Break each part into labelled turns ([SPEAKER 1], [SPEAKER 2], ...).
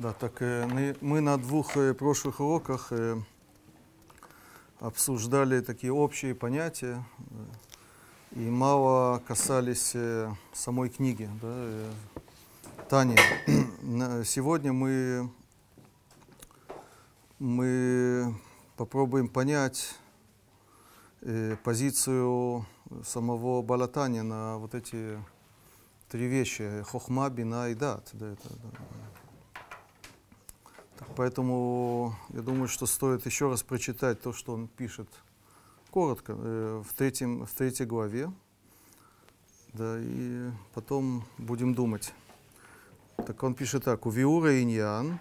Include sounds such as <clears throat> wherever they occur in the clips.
[SPEAKER 1] Да, так э, мы- на двух э, прошлых уроках э, обсуждали такие общие понятия и мало касались самой книги. Да, Тани, <clears throat> сегодня мы, мы попробуем понять позицию самого Балатани на вот эти три вещи. Хохма, бина и дат. Да, это, да. Так, поэтому я думаю, что стоит еще раз прочитать то, что он пишет коротко э, в, третьем, в третьей главе. Да, и потом будем думать. Так он пишет так. Увиура иньян,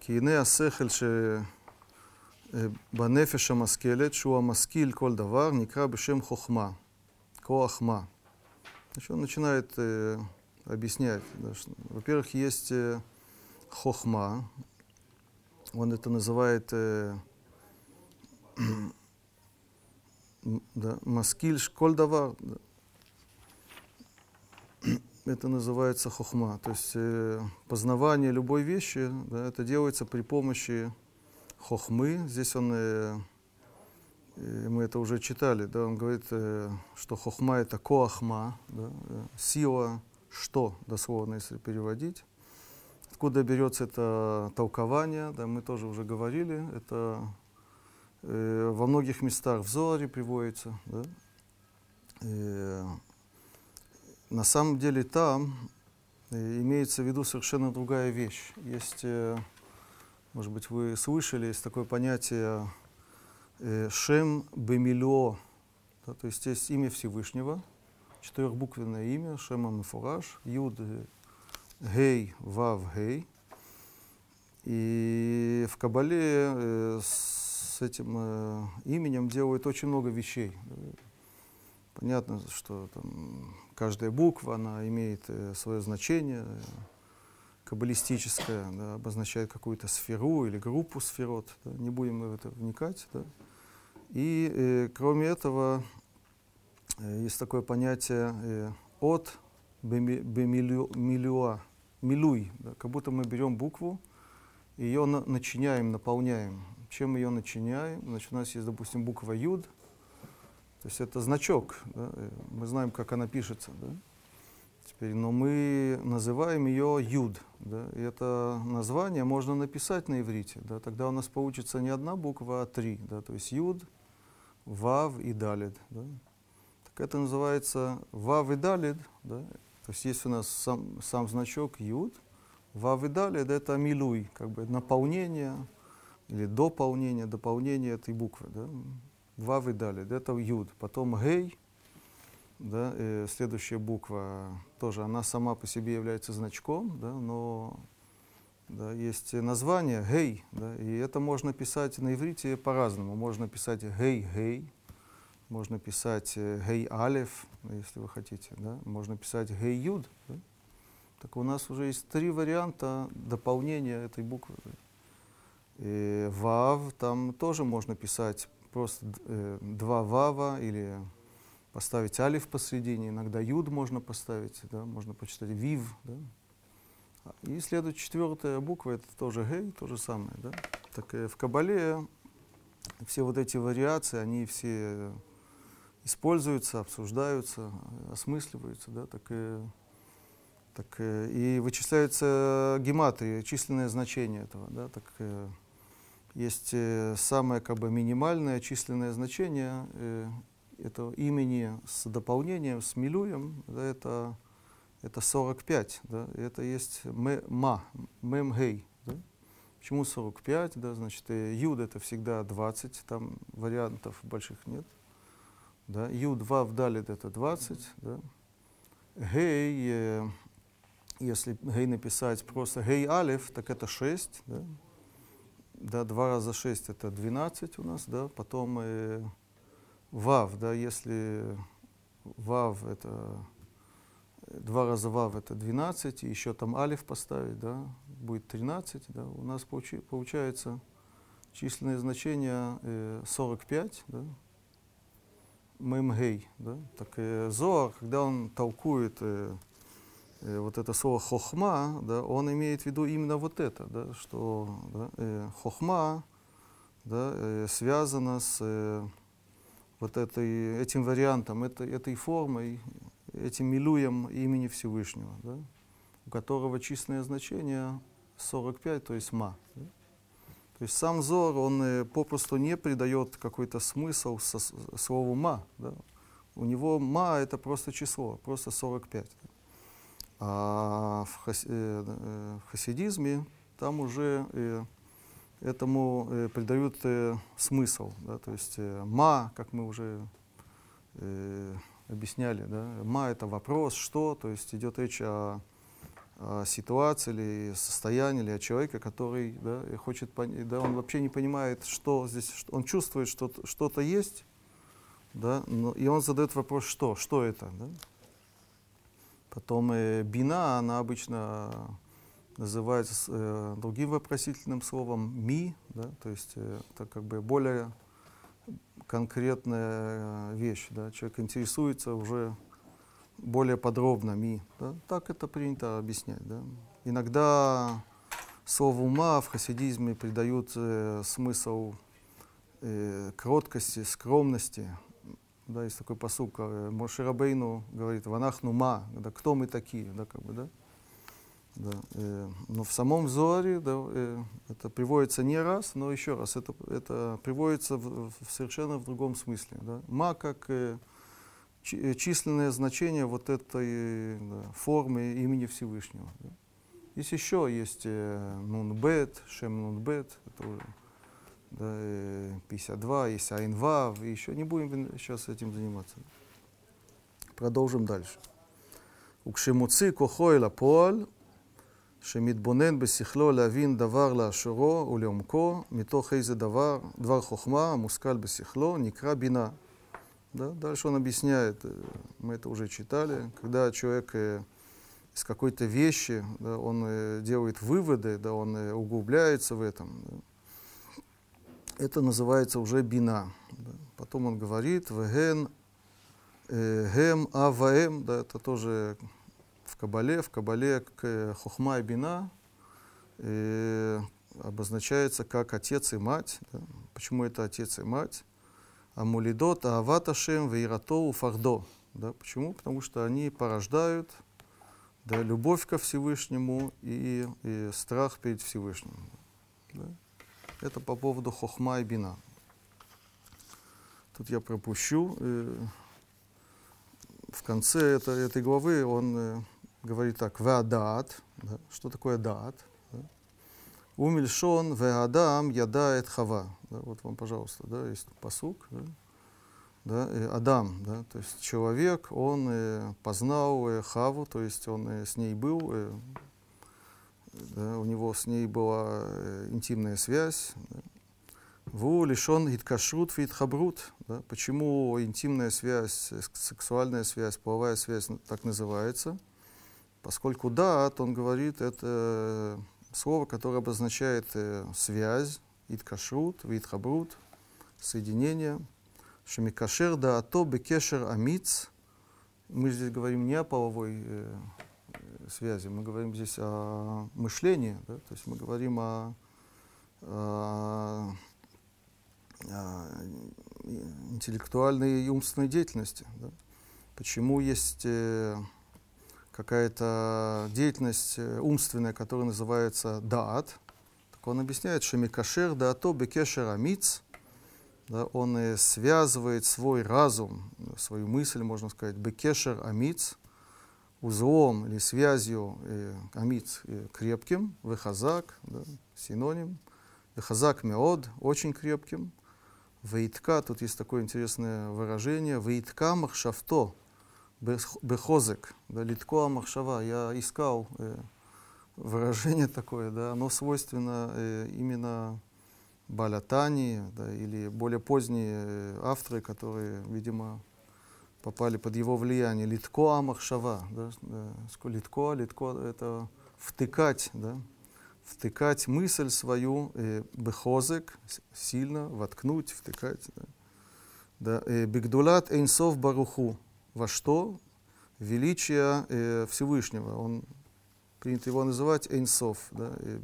[SPEAKER 1] кине асехель ше בנפש המשכלת, שהוא המשכיל כל דבר, נקרא בשם חוכמה, коахма. Значит, он начинает э, объяснять. да, что, во-первых, есть э, хохма. он это называет э, да, маскиль школь давар. да. Это называется хохма. То есть э, познавание любой вещи, да, это делается при помощи хохмы. Здесь он, э, э, мы это уже читали, да, он говорит, э, что хохма это коахма, да, э, сила, что, дословно, если переводить. Откуда берется это толкование, да, мы тоже уже говорили, это э, во многих местах в Зоре приводится. Да. Э, на самом деле там э, имеется в виду совершенно другая вещь. Есть, э, может быть, вы слышали, есть такое понятие э, Шем Бемило, да, то есть есть имя Всевышнего, четырехбуквенное имя, Шема Мефураж, Юд, э, Гей, Вав, Гей. И в Кабале э, с этим э, именем делают очень много вещей. Понятно, что там каждая буква, она имеет э, свое значение э, каббалистическое, да, обозначает какую-то сферу или группу сферот. да, не будем в это вникать. Да. И э, кроме этого, э, есть такое понятие э, от беми- бемилю- милюа, милуй, да, как будто мы берем букву, ее на- начиняем, наполняем. Чем ее начиняем? Значит, у нас есть, допустим, буква Юд, то есть это значок, да, э, мы знаем, как она пишется. Да? Теперь, но мы называем ее Юд. Да? И это название можно написать на иврите. Да? Тогда у нас получится не одна буква, а три. Да? То есть Юд, Вав и Далид. Да? Так это называется Вав и Далид. Да? То есть есть у нас сам, сам значок Юд, Вав это милуй, как бы наполнение или дополнение, дополнение этой буквы. Да? Вав это Юд. Потом Гей, да, э, следующая буква тоже, она сама по себе является значком, да, но да, есть название гей, да, и это можно писать на иврите по-разному. Можно писать гей-гей, можно писать э, гей алев, если вы хотите, да, можно писать гей юд. Да. Так у нас уже есть три варианта дополнения этой буквы. И вав, там тоже можно писать просто э, два вава или поставить алиф посредине, иногда юд можно поставить, да, можно почитать вив. Да. И следует четвертая буква, это тоже гей, то же самое. Да. Так э, в Кабале все вот эти вариации, они все используются, обсуждаются, осмысливаются. Да, так, э, так, и вычисляется гематрия, численное значение этого. Да, так, есть э, самое как бы минимальное численное значение э, этого имени с дополнением, с милуем, да, это, это 45, да, и это есть мэ- ма, мемгей. Да. Почему 45? Да, значит, э, юд это всегда 20, там вариантов больших нет. Да. Юд, вав, далит это 20. Да. Гей, э, если гей написать просто гей алиф, так это 6. Да. Да, 2 раза 6 это 12 у нас, да, потом э, Вав, да, если Вав это два раза Вав это 12, и еще там Алиф поставить, да, будет 13, да, у нас получи- получается численное значение э, 45, да, Мемгей, да, так э, Зоар, когда он толкует э, э, вот это слово хохма, да, он имеет в виду именно вот это, да, что да, э, хохма да, э, связана с э, вот этой, этим вариантом, этой, этой формой, этим милуем имени Всевышнего, да, у которого численное значение 45, то есть ма. Да. То есть сам Зор, он э, попросту не придает какой-то смысл со, слову ма. Да. У него ма это просто число, просто 45. Да. А в, хас, э, э, в хасидизме там уже э, этому э, придают э, смысл. Да, то есть э, ма, как мы уже э, объясняли, да, ма это вопрос, что, то есть идет речь о, о ситуации или состоянии, или о человеке, который да, хочет понять, да, он вообще не понимает, что здесь, что, он чувствует, что что-то есть, да, но, и он задает вопрос, что, что это. Да? Потом э, бина, она обычно называется э, другим вопросительным словом ми, да, то есть э, это как бы более конкретная э, вещь, да, человек интересуется уже более подробно ми, да, так это принято объяснять, да. Иногда слову ума в хасидизме придают э, смысл э, кроткости, скромности, да, есть такой посук, э, Мошерабейну говорит, ванахну ма, да, кто мы такие, да, как бы, да. Да, э, но в самом Зоре да, э, это приводится не раз, но еще раз, это, это приводится в, в совершенно в другом смысле. Да. Ма как э численное значение вот этой да, формы имени Всевышнего. Да. Есть еще, есть э, нунбет, шем нунбет, это уже да, э, 52, есть айнвав, и еще не будем сейчас этим заниматься. Продолжим дальше. укшемуци כוחו אל הפועל, שמתבונן בשכלו להבין דבר לאשורו ולעומקו, מתוך איזה דבר, דבר חוכמה המושכל בשכלו, נקרא בינה. да? Дальше он объясняет, мы это уже читали, когда человек из какой-то вещи, да, он делает выводы, да, он углубляется в этом. Да. Это называется уже бина. Да. Потом он говорит, веген, э, гем, аваэм, да, это тоже в Кабале. В Кабале хухма и бина э, обозначается как отец и мать. Да? Почему это отец и мать? Амулидот, Аваташем, Вейратоу, Фахдо. Да? Почему? Потому что они порождают да, любовь ко Всевышнему и, и страх перед Всевышним. Да? Это по поводу хохма и бина. Тут я пропущу. Э, в конце это, этой главы он э, говорит так, веадат, да? что такое дат? Да? Умельшон веадам ядает хава. Да? Вот вам, пожалуйста, да, есть посук. Да? Да, э, Адам, да, то есть человек, он э, познал э, Хаву, то есть он э, с ней был, э, да, у него с ней была э, интимная связь. Да. Ву лишен иткашрут витхабрут. Да. Почему интимная связь, сексуальная связь, половая связь так называется? Поскольку дат, он говорит, это слово, которое обозначает э, связь, иткашрут, витхабрут, соединение. Шамикашер да ато бекешер амиц. Мы здесь говорим не о половой э, связи, мы говорим здесь о мышлении, да? то есть мы говорим о, о, о интеллектуальной и умственной деятельности. Да? Почему есть э, какая-то деятельность э, умственная, которая называется даат. Так он объясняет, что микашер даато бекешер амиц, да, он связывает свой разум, свою мысль, можно сказать, бекешер амиц, узлом или связью э, амиц э, крепким, вехазак, да, синоним, вехазак меод, очень крепким, вейтка, тут есть такое интересное выражение, вейтка махшавто, бехозек, да, литко махшава. Я искал э, выражение <laughs> такое, да, оно свойственно э, именно Балятани, да, или более поздние э, авторы, которые, видимо, попали под его влияние. Литко амахшава. Да, да, литко, литко — это втыкать, да, втыкать мысль свою, э, бехозек, сильно, воткнуть, втыкать. Да, э, бигдулат эйнсов баруху во что? величия э, Всевышнего. Он принято его называть Эйнсов, да, э,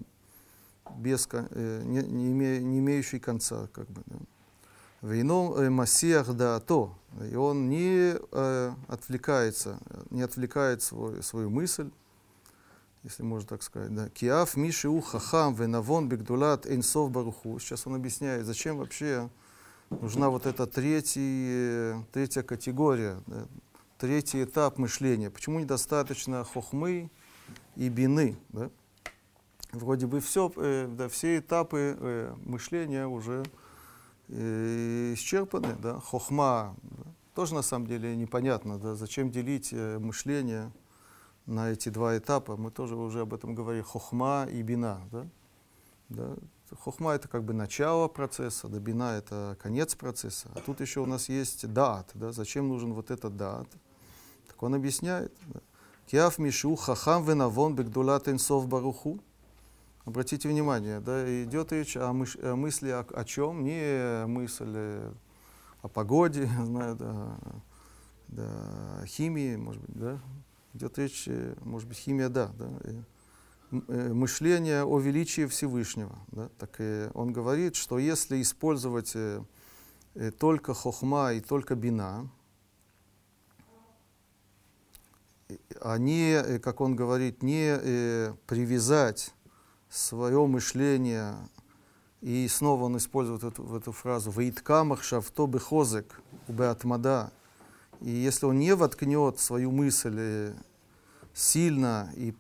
[SPEAKER 1] без, э, не, не, име, не имеющий конца. Как бы, да. Вейном э, Масиах да то. И он не э, отвлекается, не отвлекает свой, свою мысль, если можно так сказать. Да. Киаф Мишиу Хахам Венавон Бигдулат Эйнсов Баруху. Сейчас он объясняет, зачем вообще нужна вот эта третья, третья категория, да, третий этап мышления. Почему недостаточно хохмы и бины? Да? Вроде бы все, э, да, все этапы э, мышления уже э, исчерпаны. Да? Хохма да? тоже на самом деле непонятно, да? зачем делить э, мышление на эти два этапа. Мы тоже уже об этом говорили. Хохма и бина. Да? Да? Хохма это как бы начало процесса, да бина это конец процесса. А тут еще у нас есть дат. Да? Зачем нужен вот этот дат? Так он объясняет. Киаф мишу хахам венавон бегдулат инсов баруху. Обратите внимание, да, идет речь о, мыш, о мысли о, о чем? Не мысль э, о погоде, <laughs> знаю, да, да, химии, может быть, да. Идет речь, э, может быть, химия, да, да э, мышление о величии Всевышнего. Да? Так и он говорит, что если использовать э, только хохма и только бина, они, как он говорит, не э, привязать свое мышление, и снова он использует эту, эту фразу «Ваиткамах шавто бехозек убеатмада». И если он не воткнет свою мысль э, сильно, и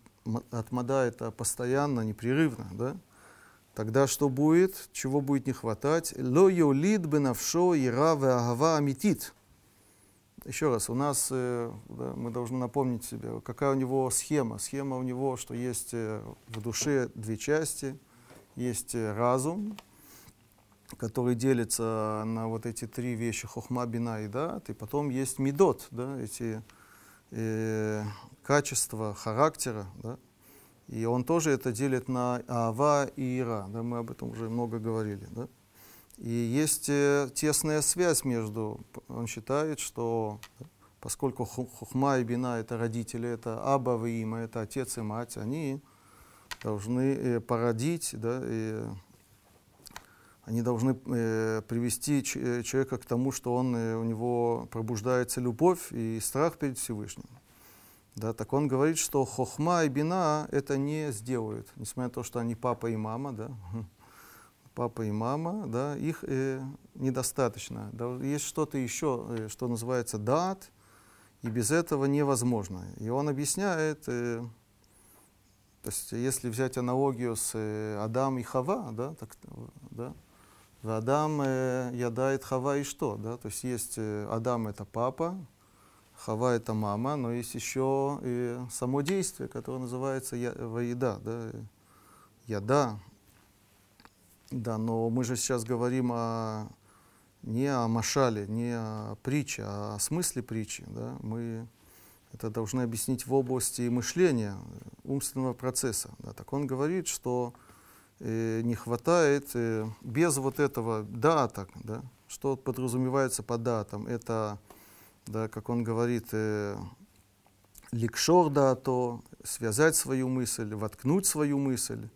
[SPEAKER 1] атмада это постоянно, непрерывно, да, тогда что будет? Чего будет не хватать? «Ло йолид бенавшо ира веагава амитит». Еще раз, у нас, э, да, мы должны напомнить себе, какая у него схема. Схема у него, что есть э, в душе две части. Есть э, разум, который делится на вот эти три вещи, хохма, бина и дат, и потом есть медот, да, эти э, качества характера, да, и он тоже это делит на ава и ира, да, мы об этом уже много говорили, да. И есть э, тесная связь между, он считает, что поскольку хухма и бина это родители, это аба и има, это отец и мать, они должны э, породить, да, и они должны э, привести человека к тому, что он, у него пробуждается любовь и страх перед Всевышним. Да, так он говорит, что хохма и бина это не сделают, несмотря на то, что они папа и мама, да, <laughs> папа и мама, да, их э, недостаточно. Да, есть что-то еще, э, что называется дат, и без этого невозможно. И он объясняет, э, то есть если взять аналогию с э, Адам и Хава, да, так, да, Адам э, ядает Хава и что, да, то есть есть э, Адам это папа, Хава это мама, но есть еще и само действие, которое называется воеда, да, яда, да, но мы же сейчас говорим о, не о машале, не о притче, а о смысле притчи. Да? Мы это должны объяснить в области мышления, умственного процесса. Да? Так он говорит, что э, не хватает э, без вот этого даток, да? что подразумевается под датом, это, да, как он говорит, э, ликшор да, то связать свою мысль, воткнуть свою мысль,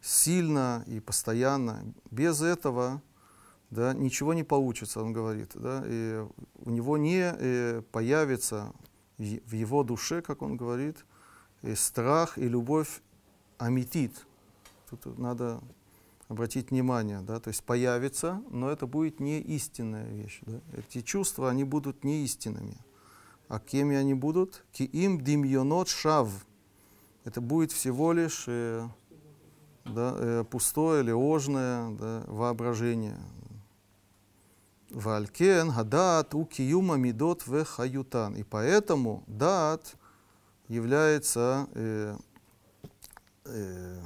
[SPEAKER 1] сильно и постоянно. Без этого да, ничего не получится, он говорит. Да, и у него не э, появится в его душе, как он говорит, и страх и любовь аметит. Тут надо обратить внимание, да, то есть появится, но это будет не истинная вещь. Да. Эти чувства, они будут не истинными. А кеми они будут? Ки им димьонот шав. Это будет всего лишь э, да, э, пустое или ложное да, воображение. Валькен, гадат, у киюма мидот в хаютан. И поэтому дат является э, э,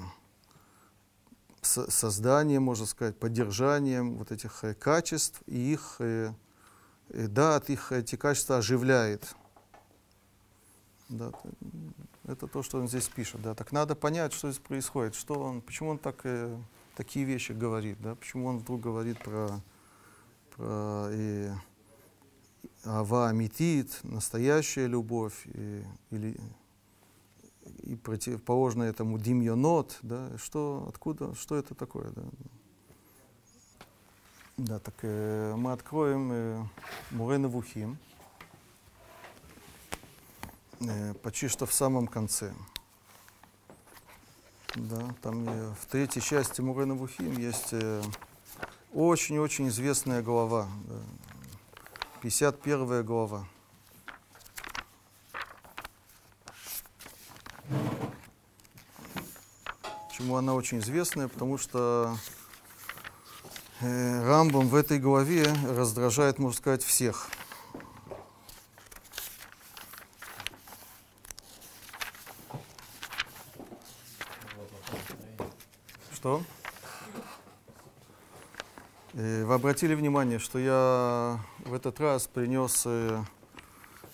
[SPEAKER 1] созданием, можно сказать, поддержанием вот этих э, качеств, и их, э, э, дат их эти качества оживляет. Да, это то, что он здесь пишет. Да. Так надо понять, что здесь происходит, что он, почему он так, такие вещи говорит, да, почему он вдруг говорит про, про и, ава настоящая любовь, и, или и противоположно этому димьонот, да, что, откуда, что это такое, да. Да, так э, мы откроем э, Мурена Вухим, э, почти что в самом конце. Да, там э, в третьей части Мурена Вухим есть э, очень-очень известная глава, да, 51 глава. Почему она очень известная? Потому что э, Рамбом в этой главе раздражает, можно сказать, всех. Что? Э, вы обратили внимание, что я в этот раз принес э,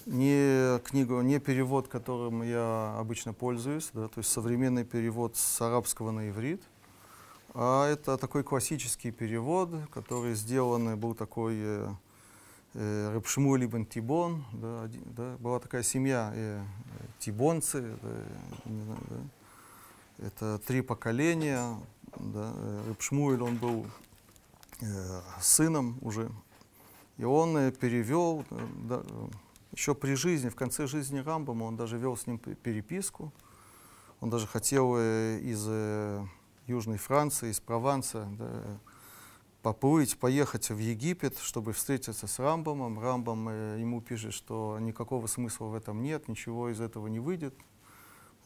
[SPEAKER 1] не книгу, не перевод, которым я обычно пользуюсь, да, то есть современный перевод с арабского на иврит, а это такой классический перевод, который сделан, был такой э, э, Рабшмуэль Тибон, да, один, да, была такая семья э, тибонцы, да, не знаю, да, это три поколения, да, Рабшмуэль, он был э, сыном уже, и он э, перевел, э, да, еще при жизни, в конце жизни Рамбама, он даже вел с ним переписку. Он даже хотел э, из э, Южной Франции, из Прованса да, поплыть, поехать в Египет, чтобы встретиться с Рамбамом. Рамбам э, ему пишет, что никакого смысла в этом нет, ничего из этого не выйдет.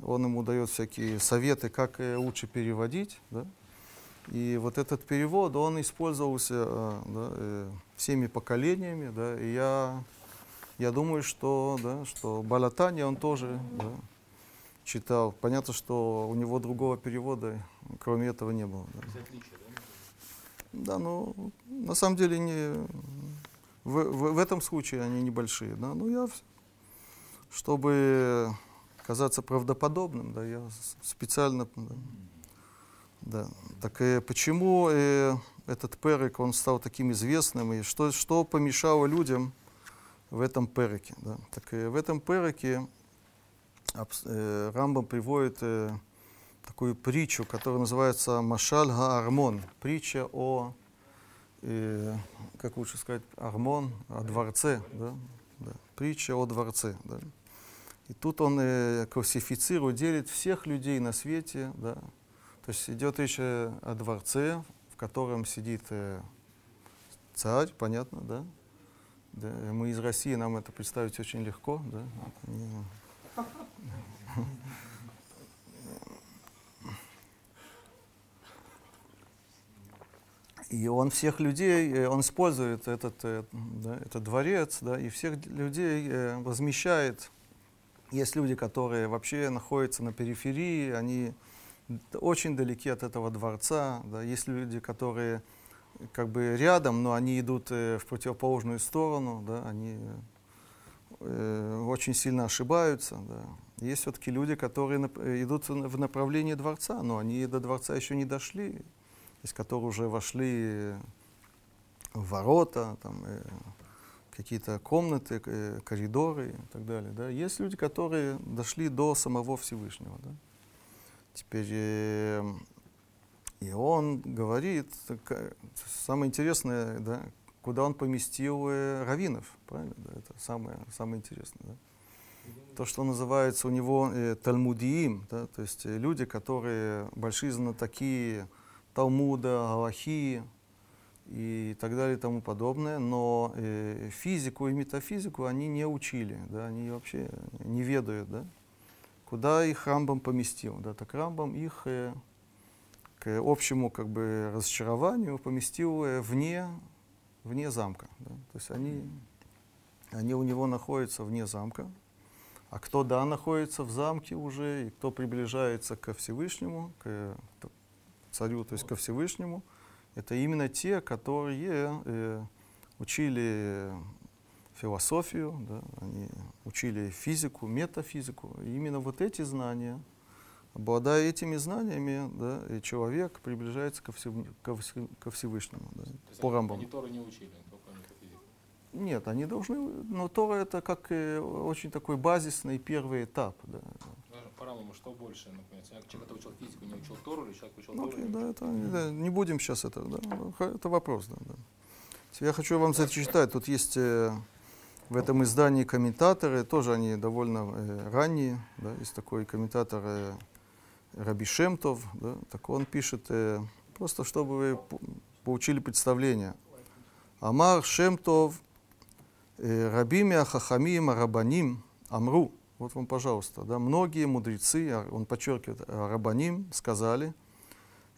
[SPEAKER 1] Он ему дает всякие советы, как лучше переводить. Да? И вот этот перевод, он использовался да, всеми поколениями. Да, и я я думаю, что, да, что Балатани он тоже да, читал. Понятно, что у него другого перевода, кроме этого, не было. Да, да ну, на самом деле, не, в, в, в этом случае они небольшие. Да, но я, чтобы казаться правдоподобным, да, я специально... Да, да. Так и почему э, этот перек, он стал таким известным, и что, что помешало людям в этом переке. Да. Так и в этом переке э, Рамбам приводит э, такую притчу, которая называется Машаль Га-Армон. Притча о, э, как лучше сказать, Армон, о дворце. Да? Да. Притча о дворце. Да. И тут он э, классифицирует, делит всех людей на свете. Да. То есть идет речь о дворце, в котором сидит э, царь, понятно, да? Да, мы из России, нам это представить очень легко. Да? И он всех людей, э, он использует этот, э, да, этот дворец, да, и всех людей э, возмещает. Есть люди, которые вообще находятся на периферии, они очень далеки от этого дворца. Да. Есть люди, которые как бы рядом, но они идут э, в противоположную сторону, да, они э, очень сильно ошибаются. Да. Есть все-таки люди, которые э, идут в направлении дворца, но они до дворца еще не дошли, из которых уже вошли в ворота, там, какие-то комнаты, коридоры и так далее. Да. Есть люди, которые дошли до самого Всевышнего. Да. Теперь и он говорит, самое интересное, да, куда он поместил э, раввинов, правильно? Да, это самое, самое интересное. Да? То, что называется у него э, талмудиим, да, то есть э, люди, которые большие знатоки Талмуда, Галахи и так далее и тому подобное, но э, физику и метафизику они не учили, да, они вообще не ведают, да. Куда их Рамбам поместил? Да, так Рамбам их э, к общему как бы разочарованию поместил вне, вне замка. Да? То есть они, они у него находятся вне замка. А кто, да, находится в замке уже, и кто приближается ко Всевышнему, к царю, то есть ко Всевышнему, это именно те, которые э, учили философию, да, они учили физику, метафизику. И именно вот эти знания – Обладая этими знаниями, да, и человек приближается ко, Всев... ко, Всевышнему. Да,
[SPEAKER 2] по Рамбаму. Они Торы не учили, только метафизику.
[SPEAKER 1] Нет, они должны, но Тора это как э, очень такой базисный первый этап. Да.
[SPEAKER 2] По Рамбаму что больше, например, человек, который учил физику, не учил Тору, или человек учил
[SPEAKER 1] Ну,
[SPEAKER 2] Тору,
[SPEAKER 1] окей, да,
[SPEAKER 2] учил
[SPEAKER 1] это, да, не будем сейчас это, да, ну, это вопрос, да, да. Я хочу вам зачитать, тут есть э, в этом издании комментаторы, тоже они довольно э, ранние, да, есть такой комментатор э, Раби Шемтов, да, так он пишет, э, просто чтобы вы по- получили представление. Амар Шемтов, э, Рабими Ахахамим Арабаним Амру, вот вам, пожалуйста, да, многие мудрецы, а, он подчеркивает, а, Рабаним сказали,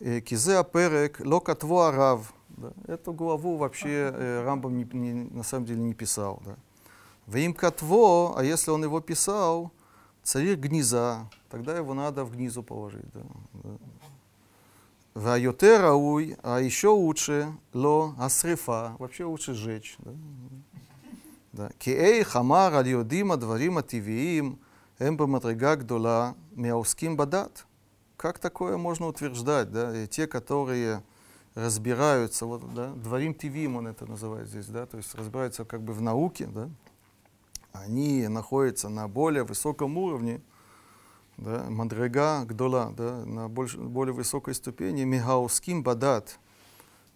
[SPEAKER 1] э, Кизе Аперек Локатво Арав. Да, эту главу вообще э, Рамбам не- не- на самом деле не писал. Да. Вим а если он его писал, царь гнеза, тогда его надо в гнизу положить. Да. Вайотерауй, а еще лучше ло асрифа, вообще лучше сжечь. Да. Киэй хамар аль-йодима дварима тивиим эмба матрига гдула мяуским бадат. Как такое можно утверждать? Да? И те, которые разбираются, вот, да, дворим тивим он это называет здесь, да, то есть разбираются как бы в науке, да, они находятся на более высоком уровне, да, мадрега гдола, да, на больш, более высокой ступени, мигауским бадат,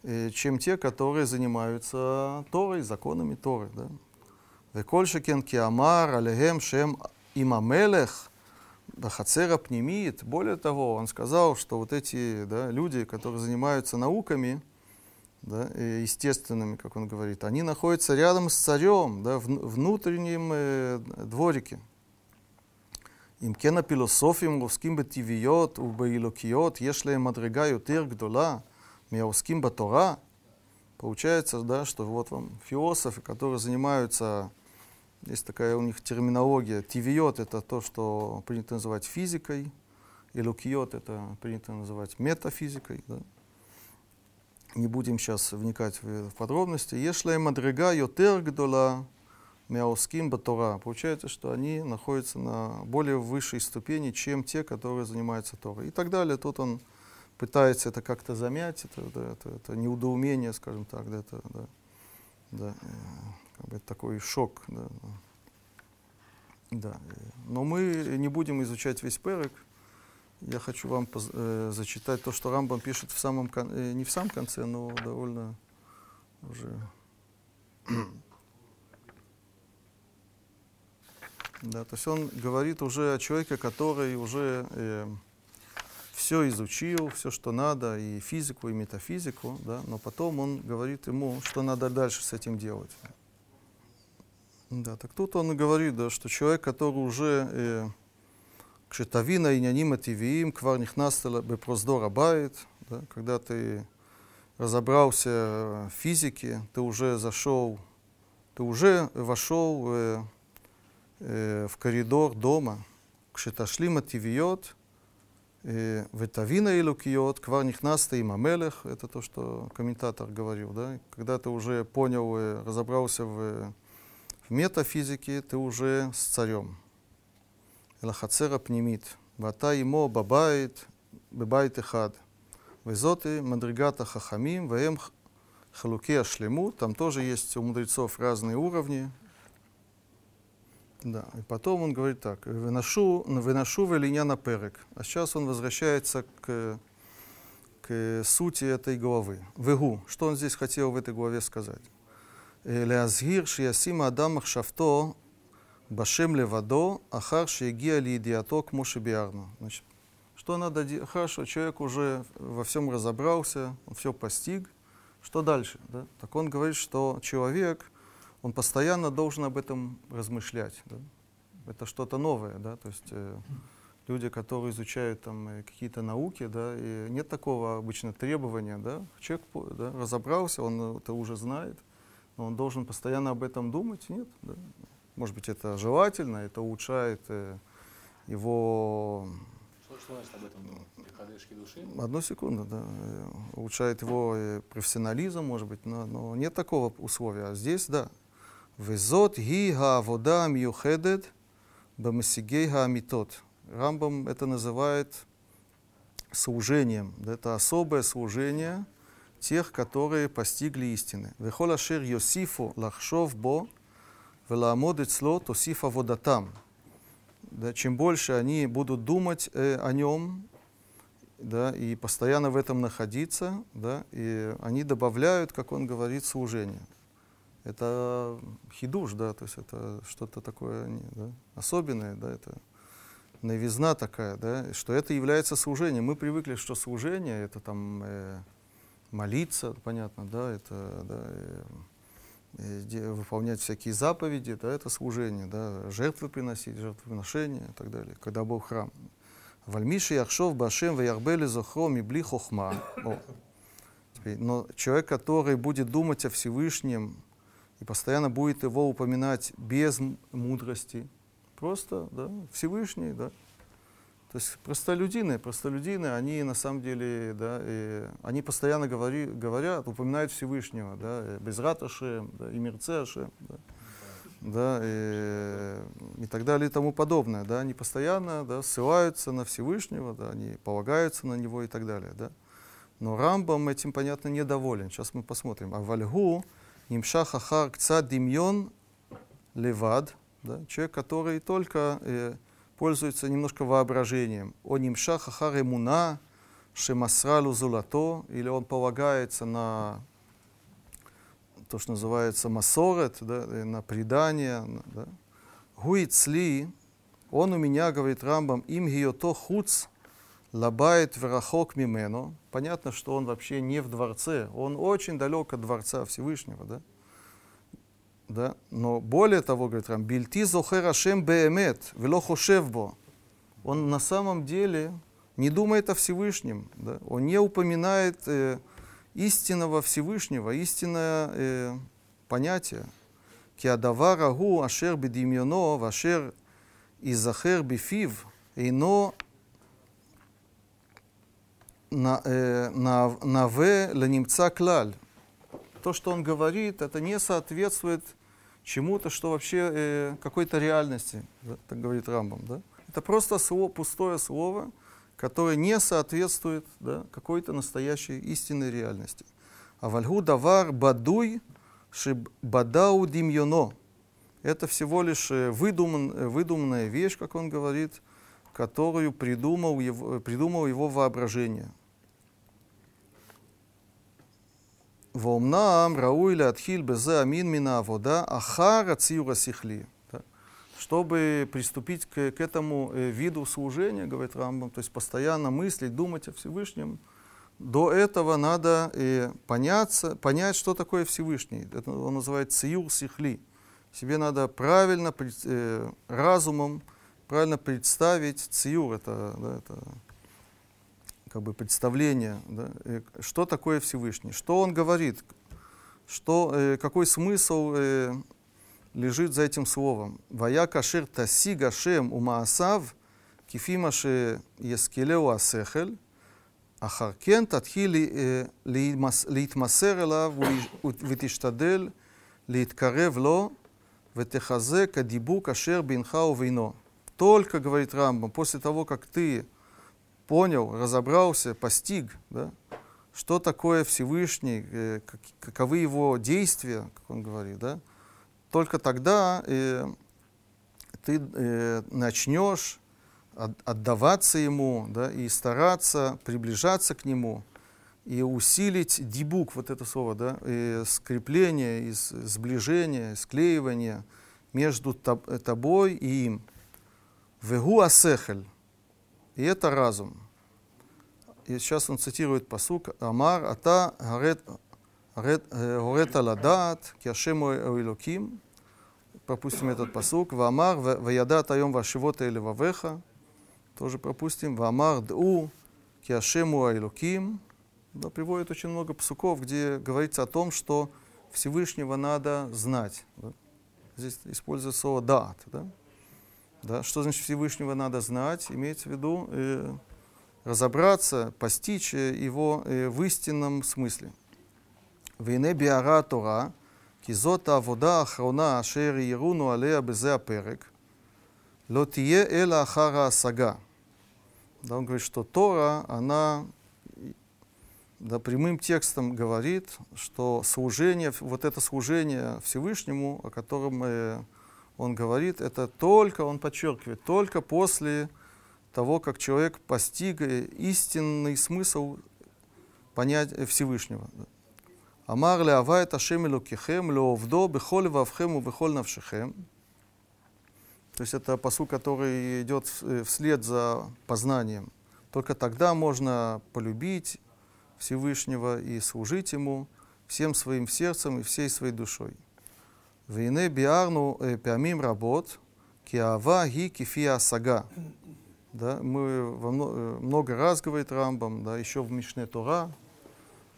[SPEAKER 1] э, чем те, которые занимаются Торой, законами Торы. Да. Векольшикен киамар алегем шем имамелех бахацера пнемит. Более того, он сказал, что вот эти да, люди, которые занимаются науками, да, э, естественными, как он говорит, они находятся рядом с царем, да, в внутреннем э, дворике. Имкена пилософим русским бетивиот убаилокиот, если мадрига ютир гдола, мяуским батора. Получается, да, что вот вам философы, которые занимаются, есть такая у них терминология, тивиот это то, что принято называть физикой, и это принято называть метафизикой, да, не будем сейчас вникать в, подробности. Если мадрега йотер гдола мяуским батора, получается, что они находятся на более высшей ступени, чем те, которые занимаются Торой. И так далее. Тут он пытается это как-то замять, это, да, это, это неудоумение, скажем так, да, это, да, да, э, как бы такой шок. Да. Да, э, но мы не будем изучать весь перек. Я хочу вам э, зачитать то, что Рамбам пишет в самом, кон- э, не в самом конце, но довольно уже... <clears throat> да, то есть он говорит уже о человеке, который уже э, все изучил, все, что надо, и физику, и метафизику, да, но потом он говорит ему, что надо дальше с этим делать. Да, так тут он говорит, да, что человек, который уже э, כשתבין העניינים הטבעיים, כבר נכנסת בפרוזדור הבית, да, когда ты разобрался в физике, ты уже зашел, ты уже вошел э, э, в коридор дома, כשתשלים הטבעיות, э, ותבין האלוקיות, כבר נכנסת עם המלך, это то, что комментатор говорил, да, когда ты уже понял, э, разобрался в, в метафизике, ты уже с царем. אל החצר הפנימית, ואתה עמו בבית, בבית אחד. וזאת מדרגת החכמים, והם ח- חלוקי השלמות. Там тоже есть у мудрецов разные уровни. Да, и потом он говорит так, выношу, выношу велиня на перек. А сейчас он возвращается к, к сути этой главы. Вегу, что он здесь хотел в этой главе сказать? להזהיר שישים האדם מחשבתו Башем левадо, ахар шегия лиидиато к. Значит, что надо делать? Хорошо, человек уже во всем разобрался, он все постиг. Что дальше? Да? Так он говорит, что человек, он постоянно должен об этом размышлять. Да? Это что-то новое. Да? То есть э, люди, которые изучают там, э, какие-то науки, да, и нет такого обычно требования. Да? Человек да, разобрался, он это уже знает, но он должен постоянно об этом думать. Нет. Да? Может быть, это желательно, это улучшает э, его
[SPEAKER 2] Что, что значит об этом думать? Приходишки души?
[SPEAKER 1] Одну секунду, да. э, Улучшает его э, профессионализм, может быть, но, но нет такого условия. А здесь, да. Везот ги хаавода миюхедет бамасигей хаамитот. Рамбам это называет служением. Да, это особое служение тех, которые постигли истины. Вехол ашер Йосифу лахшов бо велаамод эцло тосифа водатам. Да, чем больше они будут думать э, о нем, да, и постоянно в этом находиться, да, и они добавляют, как он говорит, служение. Это хидуш, да, то есть это что-то такое да, особенное, да, это новизна такая, да, что это является служением. Мы привыкли, что служение это там э, молиться, понятно, да, это да, э, выполнять всякие заповеди, да, это служение, да, жертвы приносить, жертвоприношения и так далее, когда был храм. Вальмиши Яхшов Башем Ваярбели Зохро Мибли Хохма. Но человек, который будет думать о Всевышнем и постоянно будет его упоминать без мудрости, просто да, Всевышний, да. То есть простолюдины, простолюдины, они на самом деле, да, и они постоянно говори, говорят, упоминают Всевышнего, да, без Раташем, да, и Мирцешем, да да, и, и так далее и тому подобное. Да, они постоянно да, ссылаются на Всевышнего, да, они полагаются на него и так далее. Да. Но Рамбам этим, понятно, недоволен. Сейчас мы посмотрим. А вальгу нимшах ахар кцад димьон левад, да, человек, который только э, пользуется немножко воображением. О нимшах ахар эмуна шемасралу золото, или он полагается на то, что называется масорет, да, на предание. Да. Гуицли, он у меня, говорит Рамбам, им гиото хуц лабает верахок мимено. Понятно, что он вообще не в дворце, он очень далек от дворца Всевышнего, да? Да? Но более того, говорит Рам, бильти зохер ашем беэмет, вело хошевбо. Он на самом деле не думает о Всевышнем, да? он не упоминает э, истинного Всевышнего, истинное э, понятие. Киадавар агу ашер бедимьоно, вашер изахер бифив, ино э, наве ленимца клаль. То, что он говорит, это не соответствует чему-то, что вообще э, какой-то реальности, да, так говорит Рамбам. Да? Это просто слово, пустое слово, которое не соответствует да, какой-то настоящей истинной реальности. А вальгу давар бадуй шибадау димьоно. Это всего лишь э, выдуман, э, выдуманная вещь, как он говорит, которую придумал его, придумал его воображение. Вомнам рауи латхиль безе амин мина вода ахара циюра сихли чтобы приступить к, к этому э, виду служения, говорит Рамбам, то есть постоянно мыслить, думать о Всевышнем, до этого надо э, поняться, понять, что такое Всевышний. Это он называет циюр сихли. Себе надо правильно, э, разумом, правильно представить циюр, это, да, это как бы представление, да, э, что такое Всевышний, что он говорит, что, э, какой смысл э, лежит за этим словом. Вая кашер таси гашем умаасав, כפי שיסקילהו השכל, אחר כן תתחיל להתמסר אליו ותשתדל להתקרב לו ותחזק הדיבוק אשר בינך ובינו. Только, говорит Рамбам, после того, как ты понял, разобрался, постиг, да, что такое Всевышний, э, каковы его действия, как он говорит, да, только тогда э, ты э, начнешь отдаваться ему да, и стараться приближаться к нему и усилить дебук, вот это слово, да, и скрепление, и сближение, склеивание между тобой и им. Вегу асехель. И это разум. И сейчас он цитирует посук Амар, ата горет аладат, киашему элоким, пропустим этот посук. Вамар, ваядат айом вашивота или вавеха. Тоже пропустим. Вамар ду, киашему айлуким. Да, приводит очень много псуков, где говорится о том, что Всевышнего надо знать. Здесь используется слово дат. Да? Да? Что значит Всевышнего надо знать, имеется в виду э, разобраться, постичь э, его э, в истинном смысле. Вейне биара Тора, кизота вода ахрона ашер ируну алея безе перек, лотие эла ахара сага. Да, он говорит, что Тора, она да, прямым текстом говорит, что служение, вот это служение Всевышнему, о котором э, он говорит, это только, он подчеркивает, только после того, как человек постиг э, истинный смысл понятия Всевышнего. Амар леава это Ашем Элокихем, леовдо бехоль вавхем бехоль навшихем. То есть это посыл, который идет э, вслед за познанием. Только тогда можно полюбить Всевышнего и служить Ему всем своим сердцем и всей своей душой. Биарну э, пямим работ, киава ги кифия сага. Да, мы во э, много раз, говорит Рамбам, да, еще в Мишне Тора,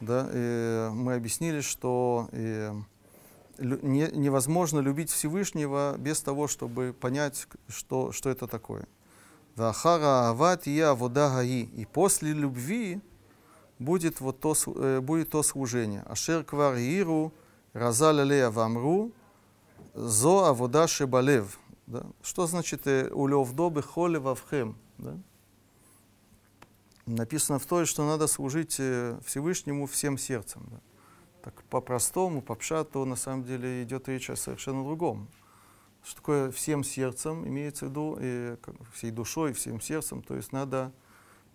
[SPEAKER 1] да, и мы объяснили, что и, не, невозможно любить Всевышнего без того, чтобы понять, что, что это такое. Вахара ават я вода гаи. И после любви будет, вот то, э, будет то служение. Ашер квар иру, разал алея вамру, зо авода шебалев. Да? Что значит э, улевдо холе вавхем? Да? Написано в той, что надо служить э, Всевышнему всем сердцем. Да? Так по-простому, по пшату, на самом деле идет речь о совершенно другом. Что такое всем сердцем, имеется в виду и, всей душой, всем сердцем, то есть надо,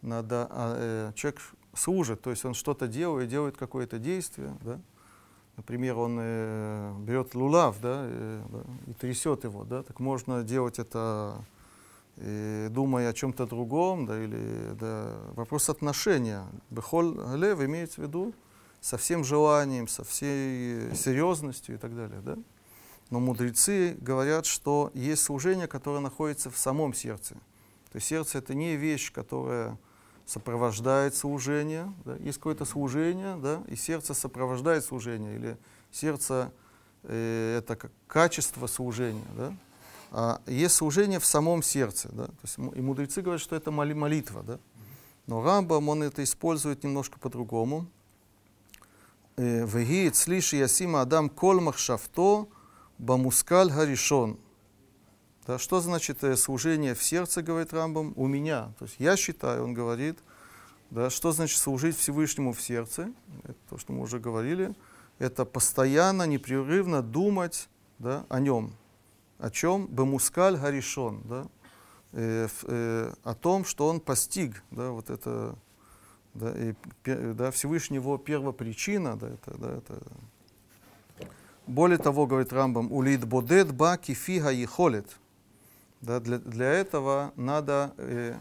[SPEAKER 1] надо а, э, человек служит, то есть он что-то делает, делает какое-то действие, да? Например, он э, берет лулав, да, э, и трясет его, да, так можно делать это, э, думая о чем-то другом, да, или да, вопрос отношения. Бехоль лев имеется в виду со всем желанием, со всей серьезностью и так далее, да. Но мудрецы говорят, что есть служение, которое находится в самом сердце. То есть сердце это не вещь, которая сопровождает служение, да, есть какое-то служение, да, и сердце сопровождает служение, или сердце э, это как качество служения, да, а есть служение в самом сердце, да, то есть, и мудрецы говорят, что это моли, молитва, да, но Рамбам, он это использует немножко по-другому. «Э, Веги цлиши ясима адам кол махшавто бамускаль гаришон. Да, что значит э, служение в сердце, говорит Рамбам, у меня? То есть я считаю, он говорит, да, что значит служить Всевышнему в сердце? Это то, что мы уже говорили. Это постоянно, непрерывно думать да, о нем. О чем? Бемускаль гаришон. Да, э, э, о том, что он постиг. Да, вот это, да, и, да, Всевышнего первопричина. Да, это, да, это. Более того, говорит Рамбам, улид бодет ба кифига ехолет. Да, для, для этого надо э,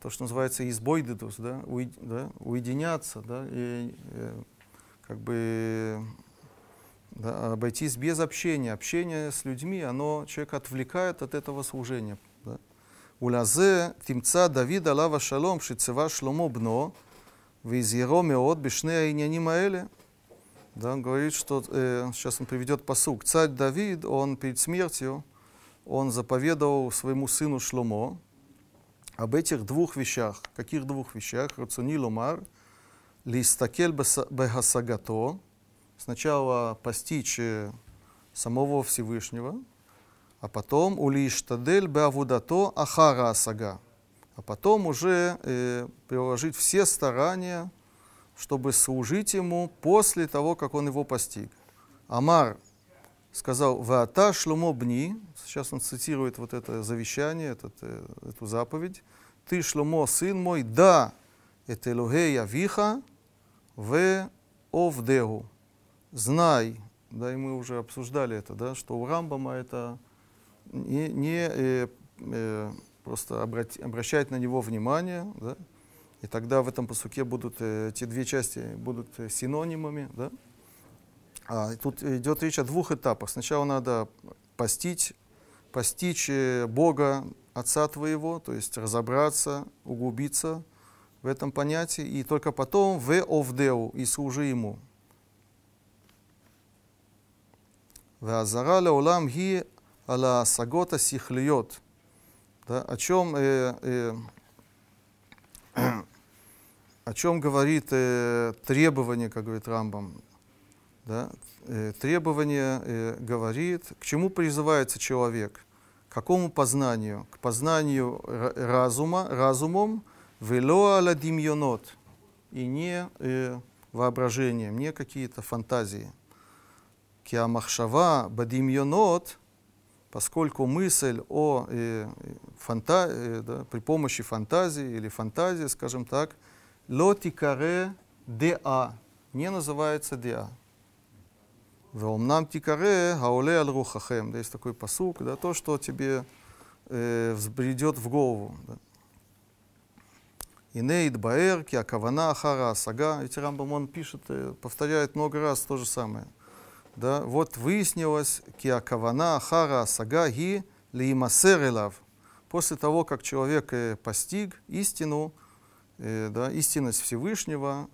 [SPEAKER 1] то, что называется избойдедус, да, да, уединяться, да, и э, как бы да, обойтись без общения. Общение с людьми, оно человека отвлекает от этого служения. Да. Улязе тимца Давида лава шалом шицева шломо бно визиро меот бешне аиняним аэле. Да, он говорит, что э, сейчас он приведет посук. Царь Давид, он перед смертью он заповедовал своему сыну Шломо об этих двух вещах. Каких двух вещах? Рацуни ломар, листакель бехасагато, сначала постичь э, самого Всевышнего, а потом улиштадель беавудато ахара асага, а потом уже э, приложить все старания, чтобы служить ему после того, как он его постиг. Амар сказал «Ваата шломо бни», сейчас он цитирует вот это завещание, этот, э, эту заповедь, «Ты, Шломо, сын мой, да, это Элогей Авиха, в Овдегу». Знай, да, и мы уже обсуждали это, да, что у Рамбама это не, не э, э, просто обрати, обращать на него внимание, да, и тогда в этом посуке будут э, эти две части будут э, синонимами, да, а, тут идет речь о двух этапах. Сначала надо постить, постичь э, Бога, Отца Твоего, то есть разобраться, углубиться в этом понятии, и только потом в овдеу» и «служи Ему». «Веазара улам ги аля сагота сихлиот». Да, о чем э, э, <clears throat> о чем говорит э, требование, как говорит Рамбам, да, э, требование э, говорит, к чему призывается человек, к какому познанию? К познанию разума, разумом, вело аладимьонот, и не э, воображением, не какие-то фантазии. Киамахшава бадимьонот, поскольку мысль о э, фанта, э, да, при помощи фантазии или фантазии, скажем так, лотикаре деа, не называется деа. Вомнам тикаре гауле аль рухахем. Да, есть такой посук, да, то, что тебе э, взбредет в голову. Да. Инейд Баэр, Киакавана, Ахара, Сага. Эти Рамбам он пишет, э, повторяет много раз то же самое. Да, вот выяснилось, Киакавана, Ахара, Сага, Ги, Лиимасер После того, как человек э, постиг истину, э, да, истинность Всевышнего,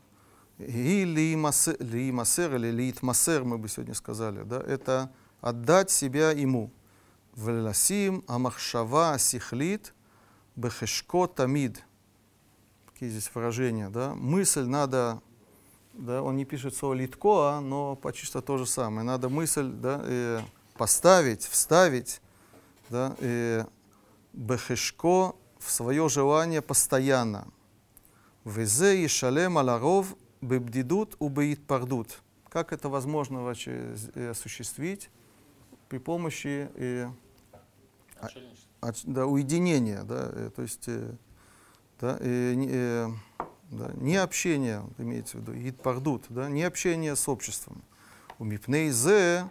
[SPEAKER 1] и лиимасер или лиитмасер, мы бы сегодня сказали, да, это отдать себя ему. Веласим амахшава сихлит бехешко тамид. Какие здесь выражения, да? Мысль надо, да, он не пишет слово литко, но почти что то же самое. Надо мысль, да, э, поставить, вставить, да, э, бехешко в свое желание постоянно. Везе и шалем аларов бебдидут убеит пардут. Как это возможно вообще э, осуществить? При помощи э, от, да, уединения, да, э, то есть э, да, э, э, да, не общение, имеется в виду, ид пардут, да, не общение с обществом. У мипней зе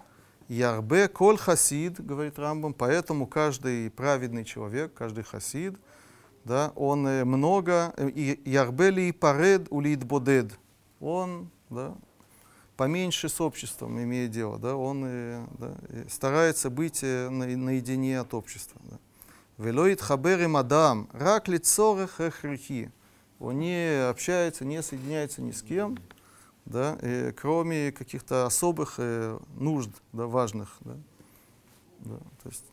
[SPEAKER 1] ярбе коль хасид, говорит Рамбам, поэтому каждый праведный человек, каждый хасид, да, он много, ярбе ли паред улит бодед, он да, поменьше с обществом имеет дело, да, он э, да, старается быть э, на, наедине от общества. Да. Велоид хаберим адам, рак лицорых эхрихи. Он не общается, не соединяется ни с кем, да, и, кроме каких-то особых э, нужд, да, важных. Да. Да, то есть,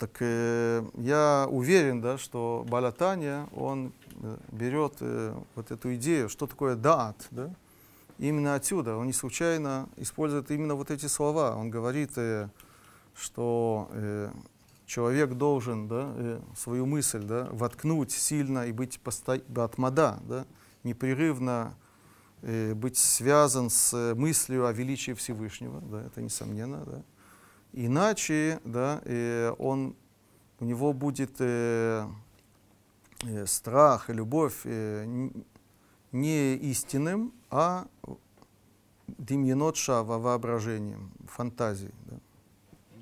[SPEAKER 1] так э, я уверен, да, что Балатания, он э, берет э, вот эту идею, что такое даат, да, именно отсюда. Он не случайно использует именно вот эти слова. Он говорит, э, что э, человек должен да, э, свою мысль да, воткнуть сильно и быть атмада, да, непрерывно э, быть связан с мыслью о величии Всевышнего, да, это несомненно. Да. Иначе да, э, он, у него будет э, э, страх и любовь э, не истинным, а димьенот шава, воображением, фантазией. Да.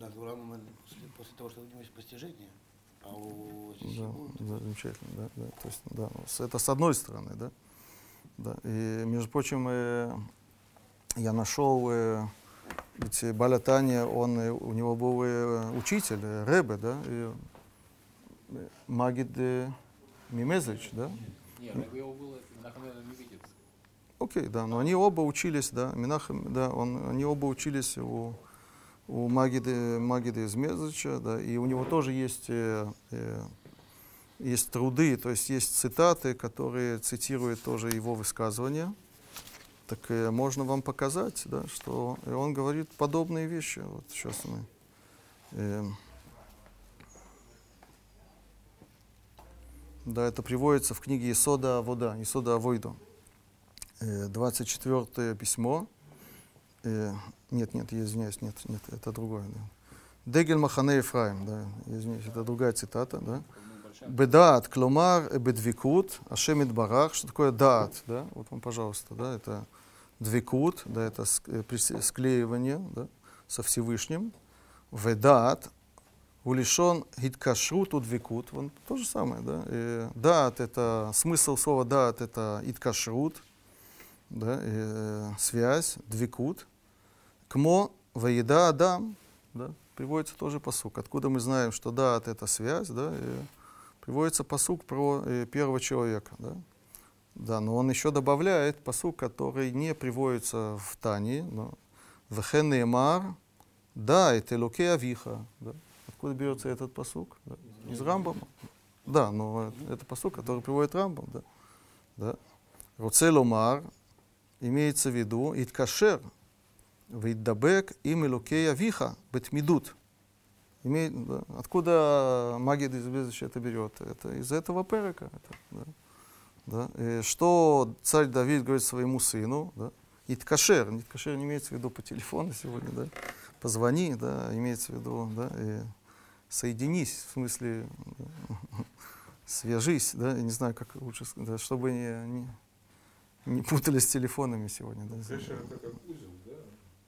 [SPEAKER 3] Да, Гурам после того, что у него есть постижение, а у
[SPEAKER 1] да, да, замечательно, да, да. То есть, да, это с одной стороны, да. да. И, между прочим, э, я нашел, э, ведь Баля Таня, он, э, у него был э, учитель, э, Ребе, да, и, Магид Мимезович, да.
[SPEAKER 2] Нет, его было.
[SPEAKER 1] Окей, да, но они оба учились, да, Минахам, да, он, они оба учились у, у Магиды, Магиды из Мезыча, да, и у него тоже есть, э, э, есть труды, то есть есть цитаты, которые цитируют тоже его высказывания. Так э, можно вам показать, да, что и он говорит подобные вещи. Вот сейчас мы... Э, да, это приводится в книге Исода Вода, Исода Авойду. 24 письмо. Э, нет, нет, я извиняюсь, нет, нет, это другое. Да. Дегель Махане Ефраим, да, извиняюсь, это другая цитата, да. Бедаат, кломар, бедвикут, ашемит барах, что такое даат, да, вот вам, пожалуйста, да, это двикут, да, это склеивание, да, со Всевышним. Ведаат, улишен гиткашрут удвикут, он то же самое, да. И даат это, смысл слова даат это иткашрут, да, э, связь, двикут. Кмо воеда Адам, да, приводится тоже посук. Откуда мы знаем, что да, это связь, да, и приводится посук про э, первого человека, да. Да, но он еще добавляет посук, который не приводится в Тане, но Вехен Неймар, да, это Луке Авиха. Да. Откуда берется этот посук? Да. Из Рамбама. Да, но это посук, который приводит Рамбам. Да. Да. Руцеломар, имеется в виду иткашер, вейдабек им элокей авиха бетмидут. Имеет, да. Откуда магия из это берет? Это из этого перека. Это, да. Да, э, что царь Давид говорит своему сыну, да, Иткашер, Иткашер не имеется в виду по телефону сегодня, да, позвони, да, имеется в виду, да, и соединись, в смысле, да, <laughs> свяжись, да, я не знаю, как лучше сказать, да, чтобы не, не, не путались с телефонами сегодня. Да.
[SPEAKER 4] Кэшер это как узел, да?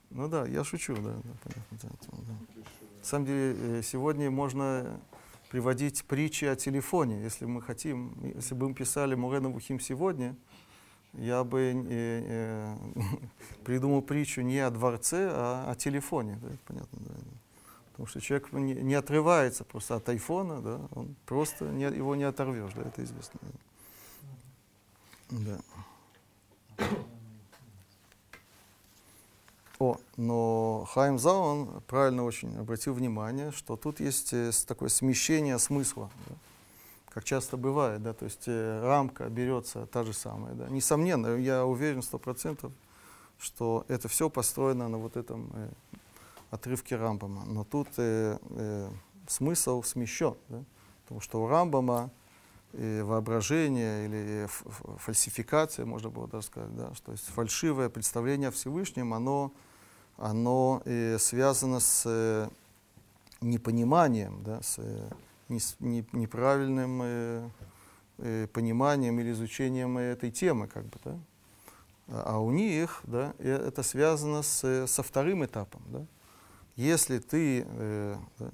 [SPEAKER 1] Ну да, я шучу, да, да понятно. Да, да. На самом деле, э, сегодня можно приводить притчи о телефоне. Если мы хотим, если бы мы писали Мурена Вухим сегодня, я бы э, э, <laughs> придумал притчу не о дворце, а о телефоне. Да, понятно, да. Потому что человек не, не отрывается просто от айфона, да, он просто не, его не оторвешь, да, это известно. Да. <coughs> О, но Хайм Заун правильно очень обратил внимание, что тут есть э, такое смещение смысла, да, как часто бывает, да, то есть э, рамка берется та же самая, да. Несомненно, я уверен сто процентов, что это все построено на вот этом э, отрывке Рамбама, но тут э, э, смысл смещен, да, потому что у Рамбама э, воображение или фальсификация, можно было даже сказать, да, что есть фальшивое представление о Всевышнем, оно, оно э, связано с э, непониманием, да, с э, неправильным пониманием или изучением этой темы, как бы, да. А у них, да, это связано с, со вторым этапом, да. Если ты э, да,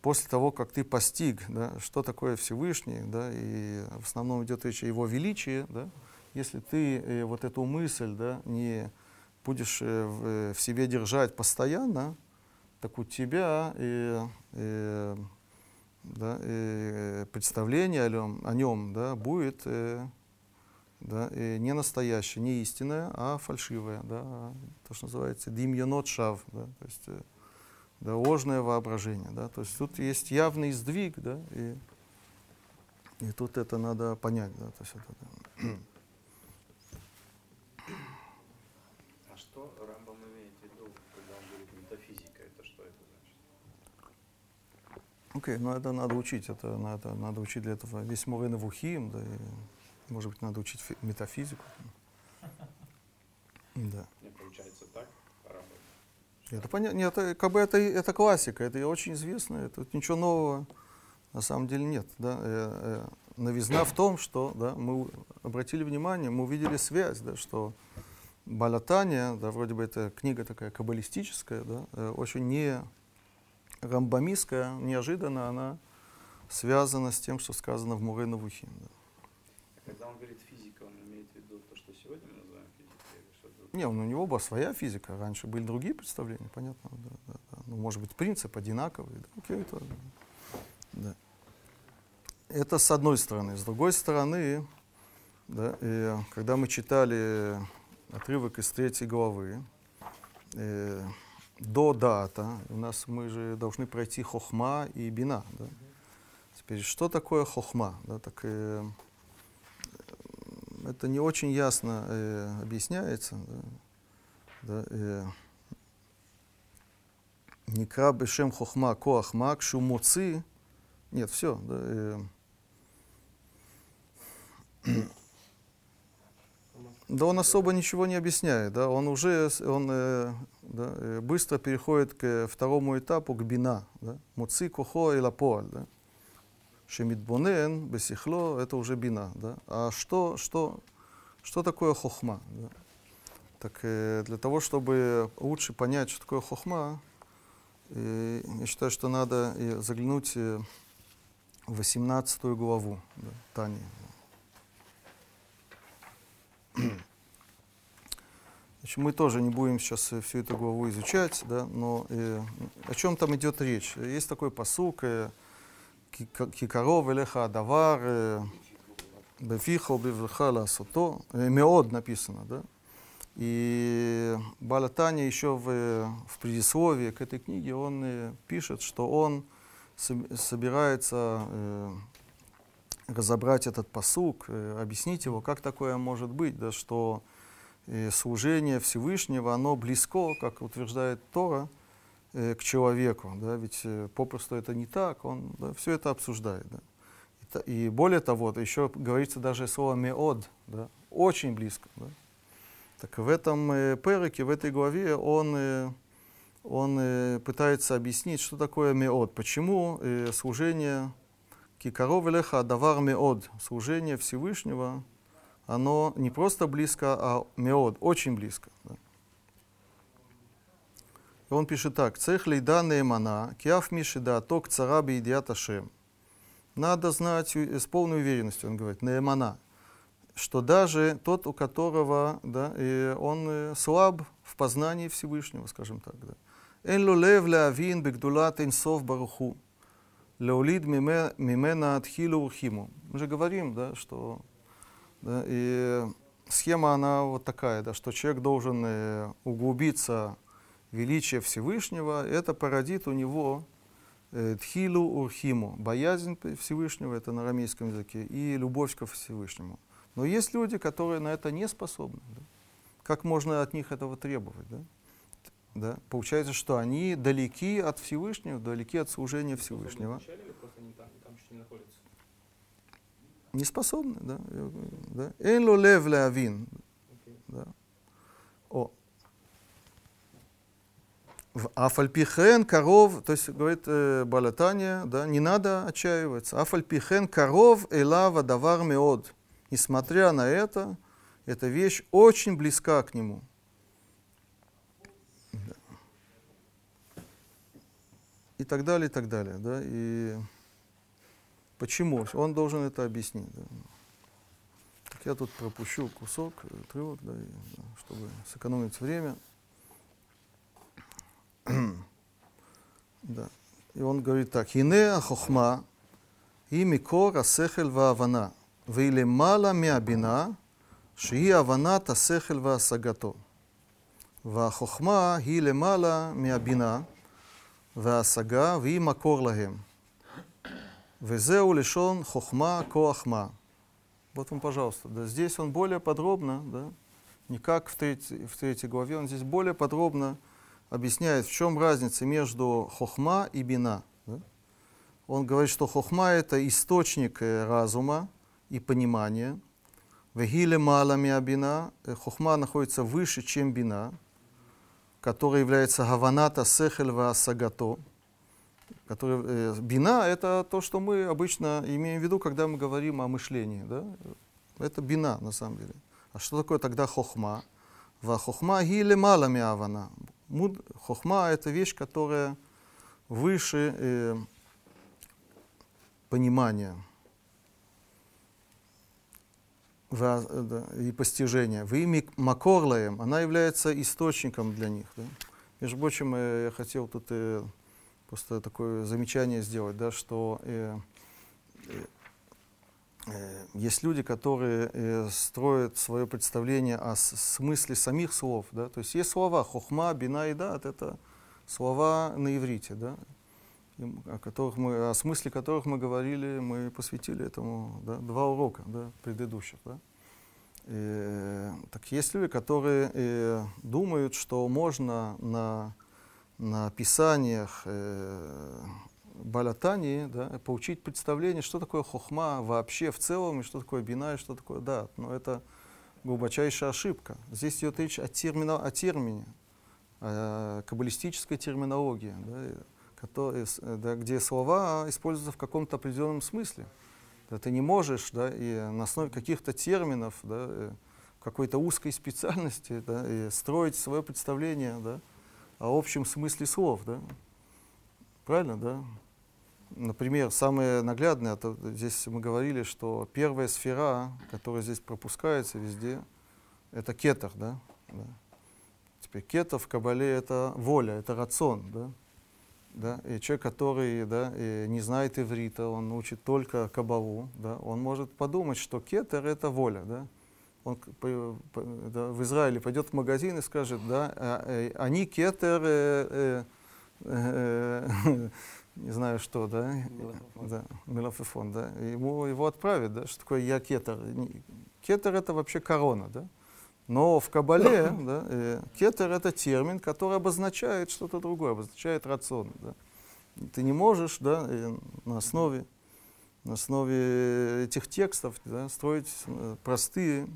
[SPEAKER 1] после того, как ты постиг, да, что такое Всевышний, да, и в основном идет речь о его величии, да, если ты э, вот эту мысль да, не будешь э, в, э, в себе держать постоянно, так у тебя э, э, да, э, представление о нем, о нем да, будет да, э, не настоящее, не истинное, а фальшивое, да, то, что называется димьонот шав, да, то есть да, ложное воображение. Да? То есть тут есть явный сдвиг, да, и, и тут это надо понять. Да? То есть это, да.
[SPEAKER 5] А что Рамбам имеет в виду, когда он говорит метафизика? Это что это
[SPEAKER 1] Окей, ну это надо учить, это надо, надо учить для этого весь Мурена Вухим, да, и, может быть, надо учить фи- метафизику. <laughs> Да.
[SPEAKER 5] Не получается так, Рамбам?
[SPEAKER 1] Это понятно, нет, это, как бы это, это классика, это очень известно, это тут ничего нового на самом деле нет. Да? Э, э, новизна в том, что да, мы обратили внимание, мы увидели связь, да, что Балатания, да, вроде бы это книга такая каббалистическая, да, э, очень не рамбамистская, неожиданно она связана с тем, что сказано в Вухим. Да.
[SPEAKER 5] Когда он говорит физика, он имеет в виду то, что сегодня мы называем физикой, или что-то
[SPEAKER 1] Не, ну, у него была своя физика, раньше были другие представления, понятно, да, да, да. Ну, может быть, принцип одинаковый, да, окей, это, да. Это с одной стороны. С другой стороны, да, э, когда мы читали отрывок из третьей главы, э, до дата, у нас мы же должны пройти хохма и бина, да. Теперь, что такое хохма? Да, так, э, это не очень ясно э, объясняется. Да, да, э, Никра бешем хохма коахма кшу моци. Нет, все. Да, э, да он особо ничего не объясняет. Да, он уже он, э, да, э, быстро переходит к второму этапу, к бина. Да, моци кохо и лапоаль. Да. Шемитбонен, бесихло, это уже бина. Да? А что, что, что такое хохма? Да? Так э, для того, чтобы лучше понять, что такое хохма, э, я считаю, что надо э, заглянуть э, в 18 главу да, Тани. <clears throat> Значит, мы тоже не будем сейчас э, всю эту главу изучать, да, но э, о чем там идет речь? Есть такой посук, э, «Ки- кикаров элеха адавар, э, бефихо бевлеха ласото, э, меод написано, да? И Балатаня еще в, в предисловии к этой книге он э, пишет, что он соб- собирается э, разобрать этот посук, э, объяснить его, как такое может быть, да, что э, служение Всевышнего, оно близко, как утверждает Тора, э, к человеку, да, ведь попросту это не так, он да, все это обсуждает. Да. И более того, еще говорится даже слово меод, да, очень близко. Да. Так в этом перике, в этой главе он, он пытается объяснить, что такое меод, почему э, служение кикаров леха давар меод, служение Всевышнего, оно не просто близко, а меод, очень близко. он пишет так. Цех лейда неемана, киаф мишида ток цара бейдиат ашем. Надо знать у- с полной уверенностью, он говорит, неемана, что даже тот, у которого да, и он э, слаб в познании Всевышнего, скажем так. Да. Эн ло лев леавин бегдулат инсов баруху, леолид миме- мимена тхилу урхиму. Мы же говорим, да, что да, и схема она вот такая, да, что человек должен э, углубиться в величие Всевышнего, это породит у него э, тхилу урхиму, боязнь Всевышнего, это на арамейском языке, и любовь ко Всевышнему. Но есть люди, которые на это не способны. да. Как можно от них этого требовать? Да? Да? Получается, что они далеки от Всевышнего, далеки от служения Всевышнего.
[SPEAKER 2] Не
[SPEAKER 1] способны, да. да. Эн ло лев леавин. Да. О. В Афальпихен коров, то есть говорит э, Балатания, да, не надо отчаиваться. Афальпихен коров элава давар меод. Несмотря на это, эта вещь очень близка к нему. и так далее, и так далее. Да? И почему? Он должен это объяснить. Да? Так я тут пропущу кусок, э, отрывок, да, и, да, чтобы сэкономить время. <clears throat> да. И он говорит так. Инеа хохма и микор асехель ваавана. Вейлемала миабина ши авана тасехель ваасагато. Вахохма и лемала миабина. וההשגה, והיא מקור להם. וזהו לשון חוכמה כוח מה. Вот вам, пожалуйста. Да, здесь он более подробно, да, не как в третьей, в третьей главе, он здесь более подробно объясняет, в чем разница между хохма и бина. да. Он говорит, что хохма это источник э, разума и понимания. Вегиле малами абина, э, хохма находится выше, чем бина, которая является гаваната сехель сагато. Который, э, бина — это то, что мы обычно имеем в виду, когда мы говорим о мышлении. Да? Это бина, на самом деле. А что такое тогда хохма? Ва хохма гиле малами авана. Хохма — это вещь, которая выше э, понимания э, и постижения. В имя Макорлаем она является источником для них. Да? Между прочим, э, я хотел тут э, просто такое замечание сделать, да, что э, э, э, есть люди, которые э, строят свое представление о смысле самих слов. Да? То есть есть слова хохма, бина и дат, это слова на иврите, да? О, которых мы, о смысле которых мы говорили, мы посвятили этому да, два урока да, предыдущих. Да? Э, так есть люди, которые э, думают, что можно на, на писаниях э, Балатани да, получить представление, что такое хохма вообще в целом, и что такое бина, и что такое дат. Но это глубочайшая ошибка. Здесь идет речь о, термина, о термине, о каббалистической терминологии, да, и которые э, да, где слова используются в каком-то определенном смысле. Да, ты не можешь да, и на основе каких-то терминов, да, э, какой-то узкой специальности да, и строить свое представление да, о общем смысле слов. Да. Правильно, да? Например, самое наглядное, это здесь мы говорили, что первая сфера, которая здесь пропускается везде, это кетер, да? да. Теперь кетер в Кабале это воля, это рацион, да? Да? И человек, который да, не знает иврита, он учит только кабалу, да? он может подумать, что кетер это воля. Да? Он да, в Израиле пойдет в магазин и скажет, да, а, э, они кетер, э, э, э, <laughs> не знаю что, да,
[SPEAKER 3] Мелафофон.
[SPEAKER 1] да, да, ему его отправят, да, что такое я кетер. Кетер это вообще корона, да, но в Кабале да, э, кетер это термин, который обозначает что-то другое, обозначает рацион, да. Ты не можешь, да, э, на основе на основе этих текстов да, строить э, простые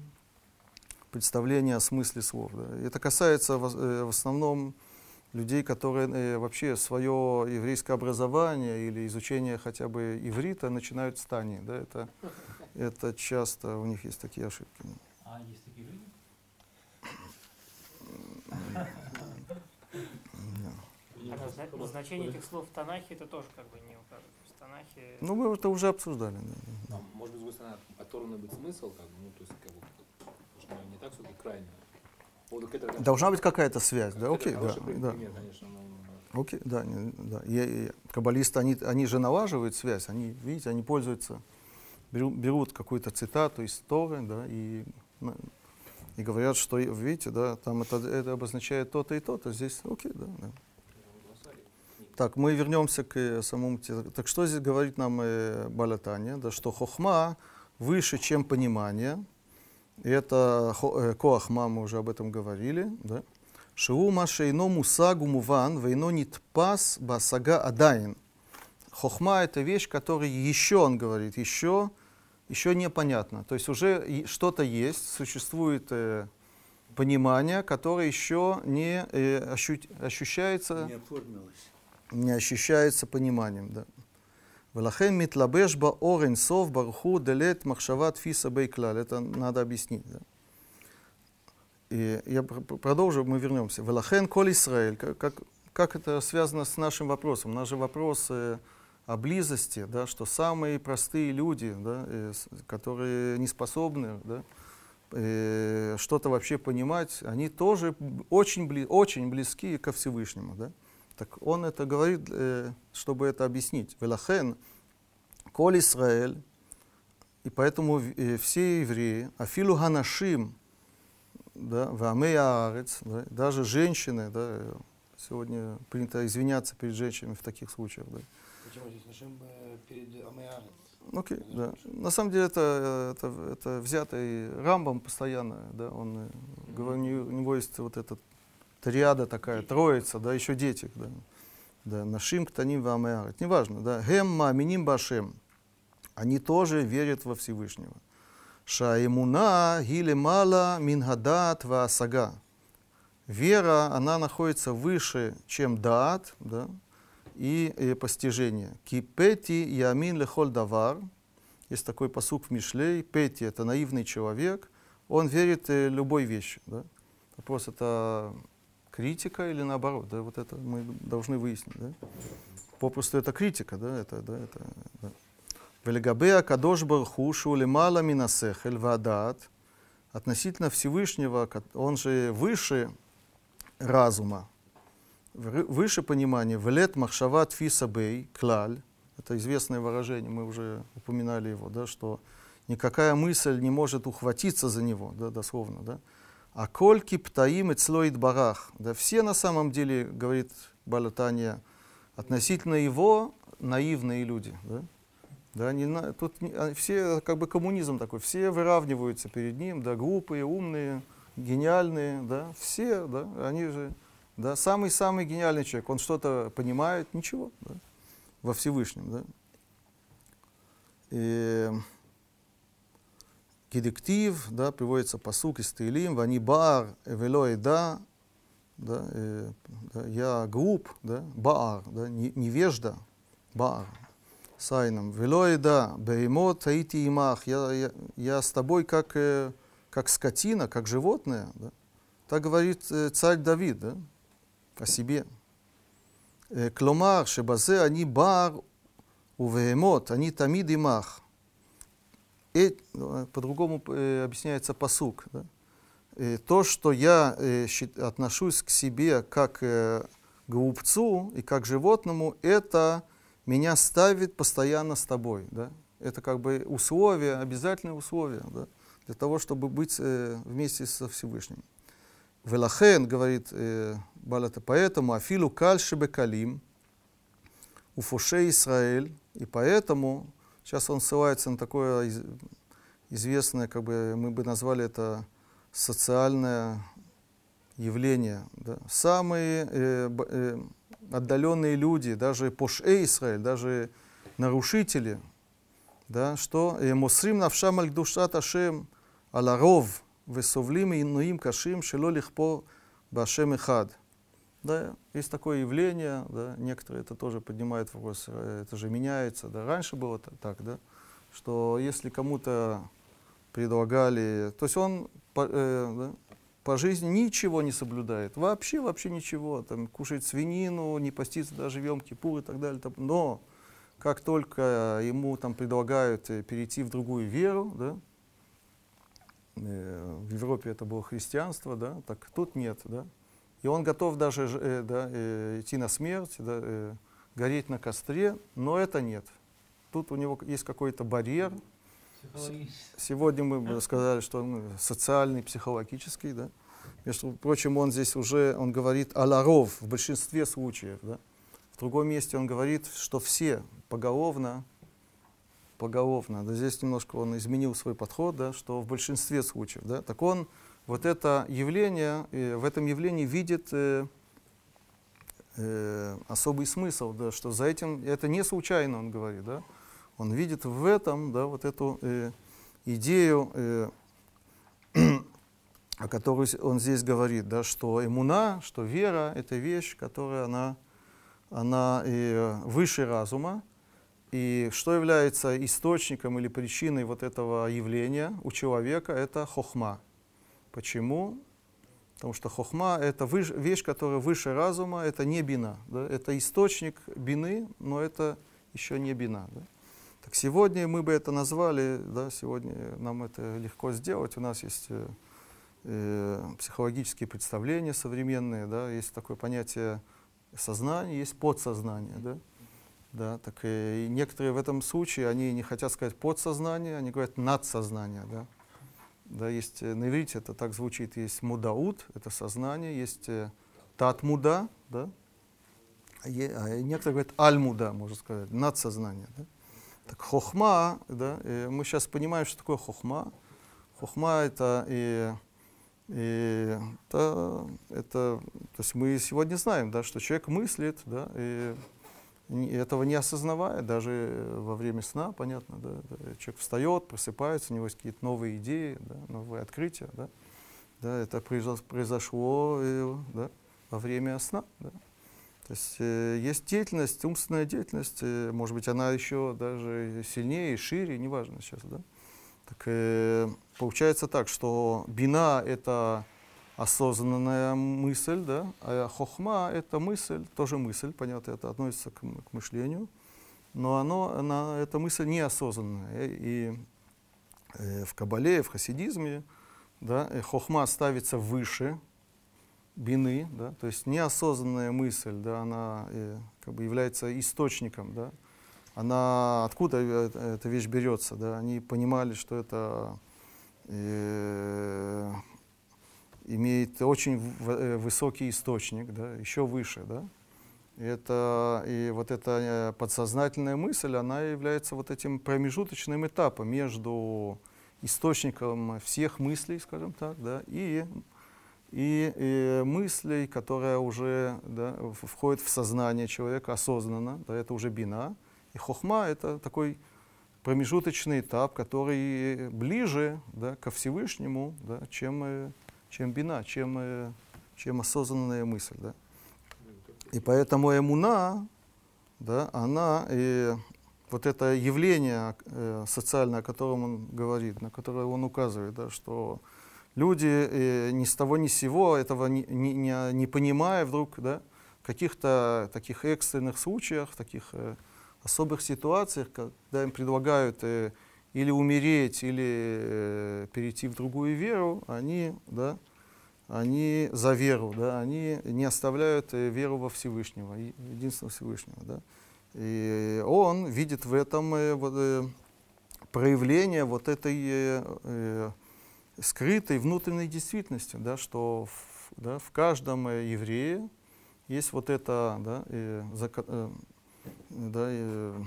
[SPEAKER 1] представления о смысле слов. Да. Это касается в, э, в основном людей, которые э, вообще свое еврейское образование или изучение хотя бы иврита начинают с Тани. Да. Это, это часто у них есть такие ошибки.
[SPEAKER 2] А есть такие люди?
[SPEAKER 1] Да.
[SPEAKER 4] А назна- назначение этих слов в Танахе это тоже как бы не указано. В Танахе
[SPEAKER 1] Ну, мы это уже обсуждали. Да.
[SPEAKER 2] Ну, может быть, с другой стороны, оторванный быть смысл, как бы, ну, то есть, как бы, потому что мы не так все-таки крайне. Вот, это,
[SPEAKER 1] Должна быть какая-то связь, да, окей, да, да.
[SPEAKER 2] пример, конечно, но-
[SPEAKER 1] Окей, да, не- да. И, и каббалисты, они, они же налаживают связь, они, видите, они пользуются, беру- берут какую-то цитату из Торы, да, и, ну, и говорят, что, видите, да, там это, это обозначает то-то и то-то, здесь, окей, да, да. Так, мы вернемся к э, самому... Так что здесь говорит нам э, Балатания? Да, что хохма выше, чем понимание. И Это хо- э, коахма, мы уже об этом говорили. Да? Шиу машейно мусагу муван, вейно нитпас басага адайн. Хохма — это вещь, которая еще, он говорит, еще, еще непонятно. То есть уже что-то есть, существует э, понимание, которое еще не э, ощу ощущается...
[SPEAKER 3] Не оформилось.
[SPEAKER 1] Не ощущается пониманием, да. Велахем митлабешба орен сов барху делет махшават фиса бейклаль. Это надо объяснить. Да? И я продолжу, мы вернемся. Велахен коль Исраэль. Как, как, как это связано с нашим вопросом? Наш вопросы. Э, о близости, да, что самые простые люди, да, э, которые не способны да, э, что-то вообще понимать, они тоже очень, бли- очень близки ко Всевышнему. Да? Так он это говорит, э, чтобы это объяснить. Велахен, Коль Исраэль, и поэтому э, все евреи, Афилу Ганашим, да, Вамей Аарец, да, даже женщины, да, э, сегодня принято извиняться перед женщинами в таких случаях. Да.
[SPEAKER 3] Э,
[SPEAKER 1] Окей, да. На самом деле это, это, это взято и Рамбом постоянно, да, он, э, говорю, у него- есть вот эта триада такая, троица, да, еще дети, да. Да, нашим ктаним вамеарет. Неважно, да. Гем маминим башем. Они тоже верят во Всевышнего. Шаимуна гиле мала мингадат ваасага. Вера, она находится выше, чем даат, да, и э, постижение. Кипети ямин лехоль давар. Есть такой посук в Мишлей. Пети – это наивный человек. Он верит э, любой вещи. Да? Вопрос – это критика или наоборот? Да? Вот это мы должны выяснить. Да? Попросту это критика. Да? Это, да, это, да. Велигабе акадош барху шулемала минасехель вадат. Относительно Всевышнего, он же выше разума, выше понимания. Велет махшават фисабей, клаль. Это известное выражение, мы уже упоминали его, да, что никакая мысль не может ухватиться за него, да, дословно. Да. А кольки птаим и цлоид барах. Да, все на самом деле, говорит Балатания, относительно его наивные люди. Да. Да, не на- тут не- а, все, как бы коммунизм такой, все выравниваются перед ним, да, глупые, умные, гениальные, да, все, да, они же, да, самый-самый гениальный человек, он что-то понимает, ничего, да, во Всевышнем, да. И Кедиктив, да, приводится посук из Таилим, вани бар, эвело да, да, э, да, я глуп, да, баар, да, не- невежда, баар, сайном. Вело да, беймот таити имах, я, я, я с тобой как, э, как скотина, как животное, да. Так говорит э, царь Давид, да, о себе. Э, Кломар, шебазе они бар они тамид имах. И, э, по-другому э, объясняется посук. Да? Э, то, что я отношусь к себе как глупцу и как животному, это меня ставит постоянно с тобой. Да? Это как бы условие, обязательное условие да? для того, чтобы быть вместе со Всевышним. Велахен, говорит э, Балата, поэтому Афилу кальши бекалим, уфуше Израиль, и поэтому, сейчас он ссылается на такое из- известное, как бы мы бы назвали это социальное явление. Да. Самые э, э, отдаленные люди, даже поше Израиль, даже нарушители, да, что э, «Мосрим навшам аль ашем аларов весовлим инуим кашим шело лихпо башем эхад». Да, есть такое явление, да, некоторые это тоже поднимают вопрос, э, это же меняется, да, раньше было та- так, да, что если кому-то предлагали, то есть он по, э, да, по жизни ничего не соблюдает, вообще, вообще ничего, там, кушает свинину, не постится даже в Йом и так далее, там, но как только ему там предлагают э, перейти в другую веру, да, в Европе это было христианство, да, так тут нет, да, и он готов даже э, да, э, идти на смерть, да, э, гореть на костре, но это нет. Тут у него есть какой-то барьер. Сегодня мы бы сказали, что он социальный, психологический, да. Между прочим, он здесь уже, он говорит о ларов в большинстве случаев, да. В другом месте он говорит, что все поголовно, поголовно, да, здесь немножко он изменил свой подход, да, что в большинстве случаев, да, так он вот это явление, э, в этом явлении видит э, э, особый смысл, да, что за этим, это не случайно, он говорит, да, он видит в этом, да, вот эту э, идею, э, <clears throat> о которой он здесь говорит, да, что иммуна, что вера — это вещь, которая она, она э, выше разума, и что является источником или причиной вот этого явления у человека, это хохма. Почему? Потому что хохма — это вещь, которая выше разума, это не бина. Да? Это источник бины, но это еще не бина. Да? Так сегодня мы бы это назвали, да, сегодня нам это легко сделать. У нас есть э, э, психологические представления современные, да, есть такое понятие сознания, есть подсознание. Да? Да, так и, некоторые в этом случае, они не хотят сказать подсознание, они говорят надсознание. Да? Да, есть, э, на иврите это так звучит, есть мудаут, это сознание, есть э, татмуда, да, а а некоторые говорят аль-муда, можно сказать, надсознание. Да? Так хохма, да, э, мы сейчас понимаем, что такое хохма. Хохма это, и, и, это, это, то есть мы сегодня знаем, да, что человек мыслит, да, и этого не осознавая, даже э, во время сна, понятно, да, человек встает, просыпается, у него есть какие-то новые идеи, да, новые открытия, да, да, это произош- произошло э, да, во время сна. Да. То есть э, есть деятельность, умственная деятельность, может быть, она еще даже сильнее, шире, неважно сейчас, да. Так получается так, что бина — это осознанная мысль, да, а хохма — это мысль, тоже мысль, понятно, это относится к, к мышлению, но оно, она, эта мысль неосознанная. И э, в Кабале, в хасидизме, да, э, хохма ставится выше бины, да, то есть неосознанная мысль, да, она э, как бы является источником, да, она откуда э- эта вещь берется, да, они понимали, что это э, имеет очень э, высокий источник, да, еще выше, да. И Это, и вот эта э, подсознательная мысль, она является вот этим промежуточным этапом между источником всех мыслей, скажем так, да, и, и, э, мыслей, которая уже да, входит в сознание человека осознанно, да, это уже бина. И хохма — это такой промежуточный этап, который ближе да, ко Всевышнему, да, чем, чем бина, чем, э, чем осознанная мысль. Да. И поэтому эмуна, да, она, э, вот это явление э, социальное, о котором он говорит, на которое он указывает, да, что люди э, ни с того ни с сего, этого не, не, не, понимая вдруг, да, в каких-то таких экстренных случаях, таких особых ситуациях, когда им предлагают или умереть, или э, перейти в другую веру, они, да, они за веру, да, они не оставляют э, веру во Всевышнего, единственного Всевышнего. Да. И он видит в этом э, вот, э, проявление вот этой э, э, скрытой внутренней действительности, да, что в, да, в каждом э, еврее есть вот это, да, э, зако- э, да, э,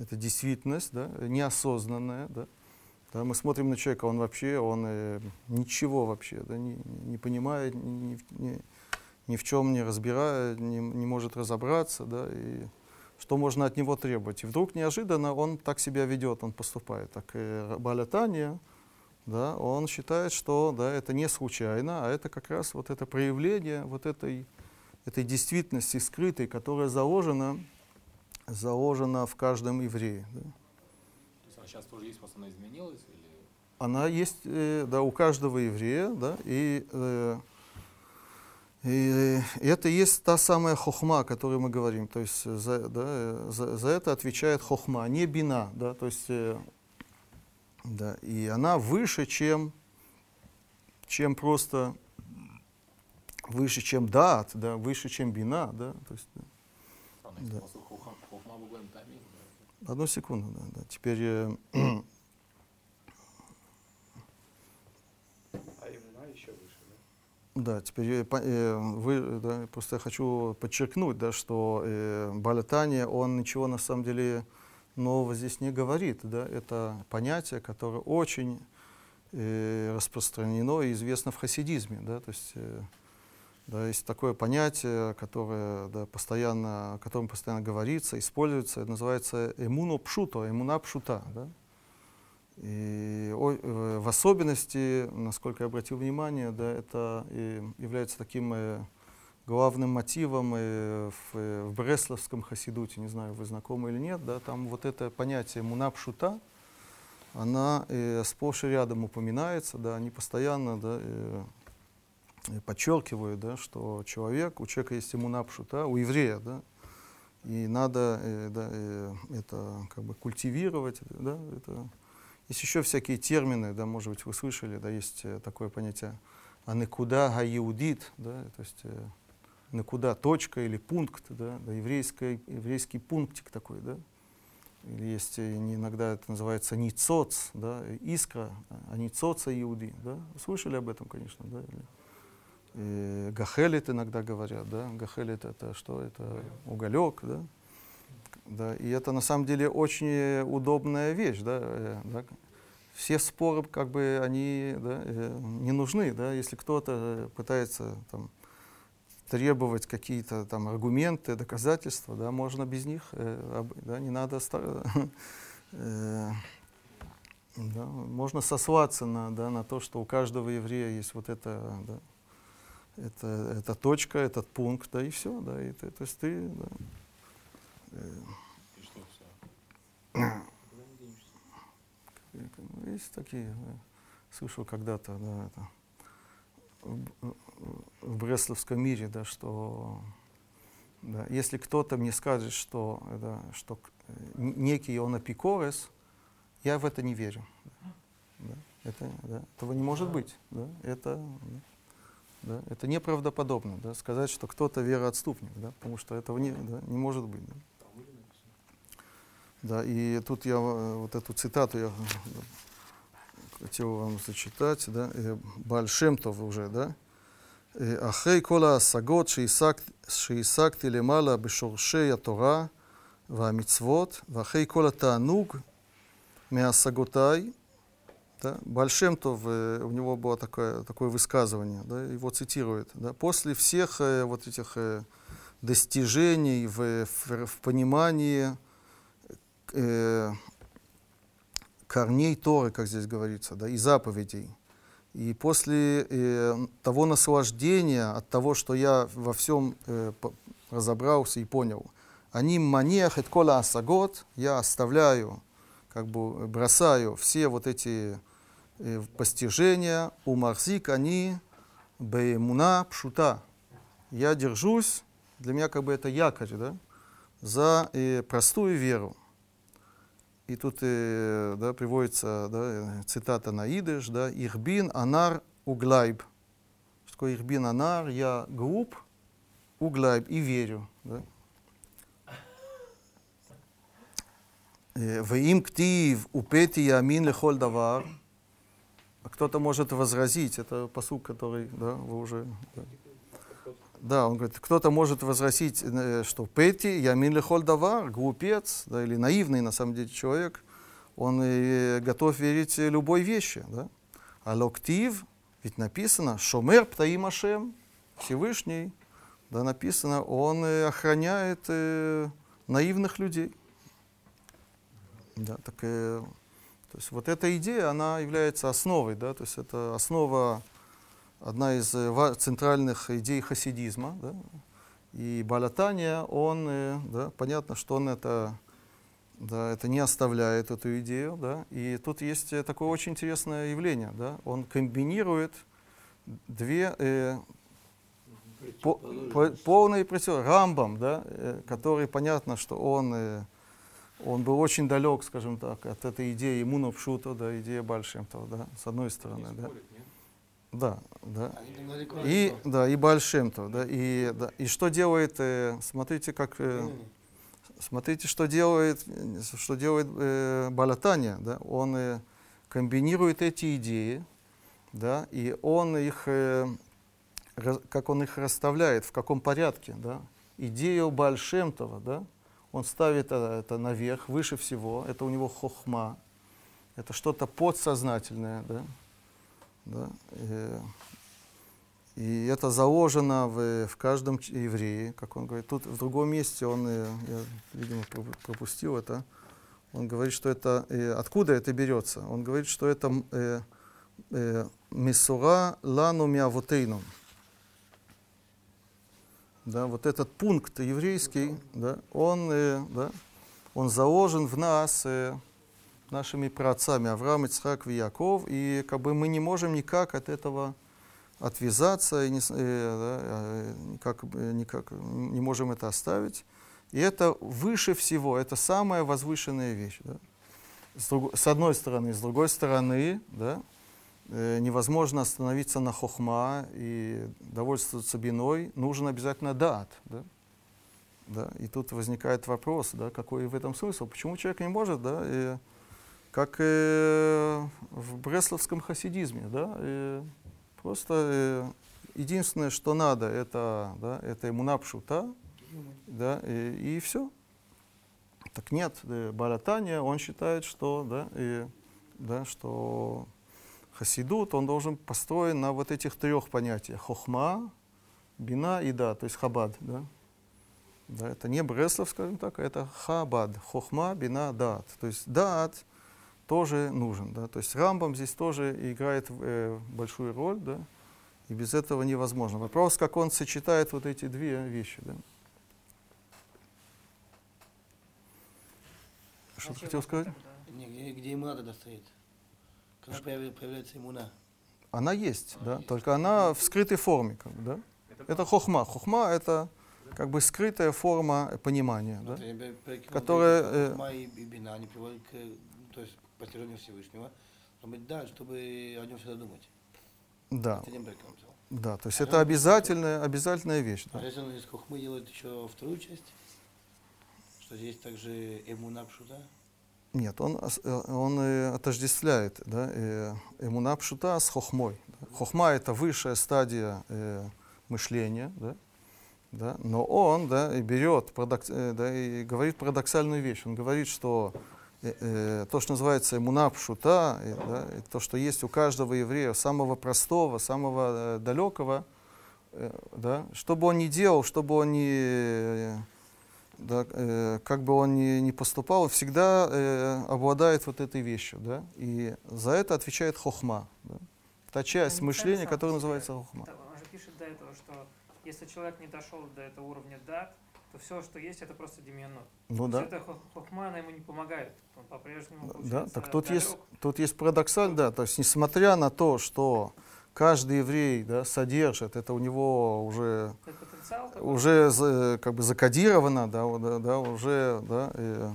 [SPEAKER 1] эта действительность, да, неосознанная, да, да, мы смотрим на человека, он вообще, он э, ничего вообще да, не, не понимает, ни, ни, ни- в чем не разбирает, не, не может разобраться, да, и что можно от него требовать. И вдруг неожиданно он так себя ведет, он поступает. Так и Балятания, да, он считает, что да, это не случайно, а это как раз вот это проявление вот этой, этой действительности скрытой, которая заложена, заложена в каждом еврее. Да.
[SPEAKER 2] То есть она сейчас тоже есть, просто она изменилась? Или...
[SPEAKER 1] Она есть э, да, у каждого еврея, да, и, э, и это и есть та самая хохма, о которой мы говорим. То есть за, да, э, за, за это отвечает хохма, не бина. Да, то есть, э, да, и она выше, чем, чем просто выше, чем дат, да, выше, чем бина. Да, то есть, да. Одну секунду, да, да. Теперь э, <clears throat>
[SPEAKER 5] А имена еще выше, да?
[SPEAKER 1] Да, теперь э, э, вы, да, просто я хочу подчеркнуть, да, что э, Балятания, он ничего на самом деле нового здесь не говорит. Да, это понятие, которое очень э, распространено и известно в хасидизме. Да, то есть, э, да, есть такое понятие, которое да, постоянно, о котором постоянно говорится, используется, это называется эмуно пшуто. Да? И о- э, в особенности, насколько я обратил внимание, да, это и является таким э, главным мотивом э, в, э, в Бресловском хасидуте, не знаю, вы знакомы или нет, да, там вот это понятие мунапшута, она э, сплошь и рядом упоминается, да, они постоянно да, подчеркивают, да, что человек, у человека есть иммунапшута, у еврея, да, и надо э, да, э, это как бы культивировать, да, это есть еще всякие термины, да, может быть, вы слышали, да, есть э, такое понятие анекуда гаиудит, да, то есть э, точка или пункт, да, да еврейский, еврейский пунктик такой, да. Или есть иногда это называется ницоц, да, искра, а ницоца иуди, да. Слышали об этом, конечно, да. Или, э, гахелит иногда говорят, да. Гахелит это что? Это уголек, да. Да, и это на самом деле очень удобная вещь, да, э, да. Все споры, как бы, они да, э, не нужны, да, если кто-то э, пытается там, требовать какие-то там аргументы, доказательства, да, можно без них, э, об- да, не надо, <laughs> э, да, можно сослаться на, да, на то, что у каждого еврея есть вот это, да, это, эта точка, этот пункт, да, и все, да, и ты- то есть ты, да,
[SPEAKER 2] И что все?
[SPEAKER 1] Есть такие, да. слышал когда-то, да, это, в, в- Бресловском мире, да, что да, если кто-то мне скажет, что, да, что э, некий он апикорес, я в это не верю. Да. Это, да, этого не может быть. Да. Это, да, да, это неправдоподобно. Да, сказать, что кто-то вероотступник, да, потому что этого не, да, не может быть. Да.
[SPEAKER 2] В Талмуде написано.
[SPEAKER 1] Да, и тут я э, вот эту цитату я э, хотел вам зачитать, да, э, Баль Шем Тов уже, да. אה, אחרי כל ההשגות שהשגת- שהשגתי למעלה בשורשי התורה והמצוות, ואחרי כל התענוג מהשגותיי, да, Баль Шем Тов, э, у него было такое, такое высказывание, да, его цитирует, да, после всех э, вот этих э, достижений в, в, в понимании э, корней Торы, как здесь говорится, да, и заповедей. И после э, того наслаждения от того, что я во всем э, разобрался и понял, они маниах et кола асагот, я оставляю, как бы бросаю все вот эти постижения, у марзик они беймуна пшута. Я держусь, для меня как бы это якорь, да, за э, простую веру. И тут э, да, приводится да, э, цитата на идыш, да, «Ихбин анар углайб». Что такое «Ихбин анар»? Я глуп, углайб и верю. Да. Э, «Ваим ктив упети ямин лехоль давар». Кто-то может возразить, это посук, который да, вы уже... Да. Да, он говорит, кто-то может возразить, э, что Пети, Ямин лихоль давар, глупец, да, или наивный на самом деле человек, он э, готов верить любой вещи. Да? А локтив, ведь написано, Шомер Птаим Ашем, Всевышний, да, написано, он э, охраняет э, наивных людей. Да, так, э, то есть вот эта идея, она является основой, да, то есть это основа, одна из э, центральных идей хасидизма, да, и Балатания, он, э, да, понятно, что он это, да, это не оставляет эту идею, да, и тут есть э, такое очень интересное явление, да, он комбинирует две э, по- по- полные против Рамбам, да, э, который понятно, что он, э, он был очень далек, скажем так, от этой идеи Имуна Пшута, да, идеи Бальшемтова, да, с одной стороны, да,
[SPEAKER 2] спорят,
[SPEAKER 1] да, да. И, да, и Бальшемтов, да, и, да, и что делает, э, смотрите, как, э, смотрите, что делает, что делает э, Балатания, да, он э, комбинирует эти идеи, да, и он их, э, раз- как он их расставляет, в каком порядке, да, идею Бальшемтова, да, он ставит э, это наверх, выше всего, это у него хохма, это что-то подсознательное, да, да, э, и это заложено в, в каждом еврее, как он говорит. Тут в другом месте он, э, я, видимо, пропу- пропустил это, он говорит, что это, э, откуда это берется? Он говорит, что это э, э, Месура лану миавутейну. Да, вот этот пункт еврейский, да, он, э, да, он заложен в нас э, нашими праотцами Авраам, Ицхак Яков, и как бы мы не можем никак от этого отвязаться, и не, э, да, никак, никак не можем это оставить. И это выше всего, это самая возвышенная вещь. Да. С, друг- с одной стороны, с другой стороны, да, невозможно остановиться на хохма и довольствоваться биной, нужен обязательно дат. Да. Да. И тут возникает вопрос, да, какой в этом смысл, почему человек не может, да, э, как э, в бресловском хасидизме, да, э, просто э, единственное, что надо, это, да, это иммуна пшута, да, и, все. Так нет, э, Балатания, он считает, что, да, и, да, что хасидут, он должен построен на вот этих трех понятиях. Хохма, бина и да, то есть хабад. Да? Да, это не Бреслов, скажем так, а это хабад. Хохма, бина, дат. То есть дат тоже нужен. Да? То есть Рамбам здесь тоже играет э, большую роль, да? и без этого невозможно. Вопрос, как он сочетает вот эти две вещи. Да? Что ты хотел сказать?
[SPEAKER 4] этом, да?
[SPEAKER 3] Не, где, где имуна тогда стоит? Когда появляется имуна?
[SPEAKER 1] Она есть, да, только она в скрытой форме, как бы, да. Это хохма. Хохма это как бы скрытая форма понимания, да. Которая, э,
[SPEAKER 3] Хохма и, бина, они приводят к, то есть, постижению Всевышнего. Быть, да, чтобы о нем всегда думать.
[SPEAKER 1] Да, да, то есть это обязательная, обязательная вещь,
[SPEAKER 3] А
[SPEAKER 1] да.
[SPEAKER 3] если он из Хохмы делает еще вторую часть, что здесь также эмуна пшута,
[SPEAKER 1] Нет, он, э, он э, отождествляет, да, э, эмуна пшута с хохмой. Хохма это высшая стадия э, мышления, да, да, но он, да, берет, парадокс- да, и говорит парадоксальную вещь. Он говорит, что э, то, что называется эмуна пшута, э, да, то, что есть у каждого еврея, самого простого, самого далекого, э, да, что бы он ни делал, что бы он ни, да, э, как бы он ни, ни поступал, всегда э, обладает вот этой вещью, да, и за это отвечает хохма, да. та часть
[SPEAKER 4] Они
[SPEAKER 1] мышления, которая называется хохма.
[SPEAKER 4] Он же пишет до этого, что если человек не дошел до этого уровня дат, то все, что есть, это просто демианот.
[SPEAKER 1] Ну
[SPEAKER 4] То
[SPEAKER 1] да.
[SPEAKER 4] есть хох- хохма, она ему не помогает. Он по-прежнему
[SPEAKER 1] Да, так тут есть,
[SPEAKER 4] далек.
[SPEAKER 1] тут есть парадоксаль, да, то есть несмотря на то, что каждый еврей да, содержит, это у него уже, уже как бы закодировано, да, да, да, уже да, э,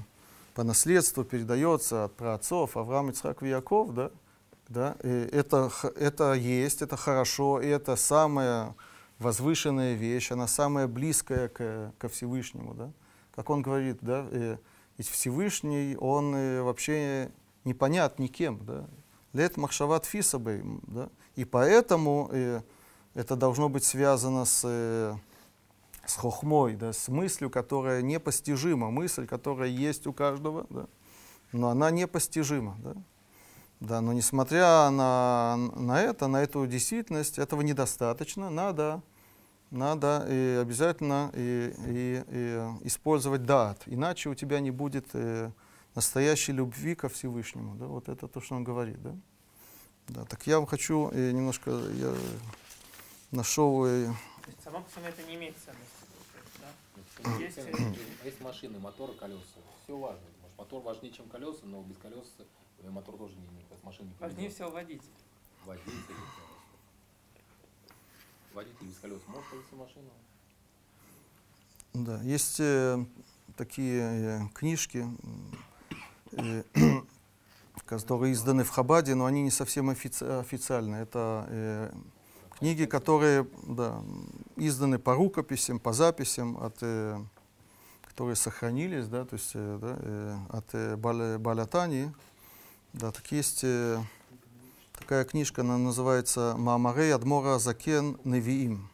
[SPEAKER 1] по наследству передается от праотцов Авраам, Ицхак и Яков, да, да, и это, это есть, это хорошо, и это самая возвышенная вещь, она самая близкая к, ко Всевышнему, да. Как он говорит, да, э, ведь Всевышний, он э, вообще не понят никем, да. Лет махшават фисабей, да. И поэтому э, это должно быть связано с, э, с хохмой, да, с мыслью, которая непостижима, мысль, которая есть у каждого, да, но она непостижима. Да. Да, но несмотря на, на это, на эту действительность, этого недостаточно. Надо, надо э, обязательно э, э, э, использовать дат, иначе у тебя не будет э, настоящей любви ко Всевышнему. Да? Вот это то, что он говорит. Да? Да, так я вам хочу э, немножко, я нашел э,
[SPEAKER 4] То есть само по себе это не имеет ценности. да?
[SPEAKER 2] Есть,
[SPEAKER 4] Есть,
[SPEAKER 2] машины, мотор, колеса. Все важно. Может, мотор важнее, чем колеса, но без колес э, мотор тоже не, с машины не
[SPEAKER 4] Важнее всего водитель.
[SPEAKER 2] Водитель. Водитель без колес может повести машину?
[SPEAKER 1] Да, есть э, такие э, книжки, э, <clears throat> которые изданы в Хабаде, но они не совсем офици- официальные. Это э, книги, которые да, изданы по рукописям, по записям, от, э, которые сохранились, да, то есть э, да, э, от э, Баля- Балятани. Да, так есть э, такая книжка, она называется «Маамарей Адмора Закен Невиим».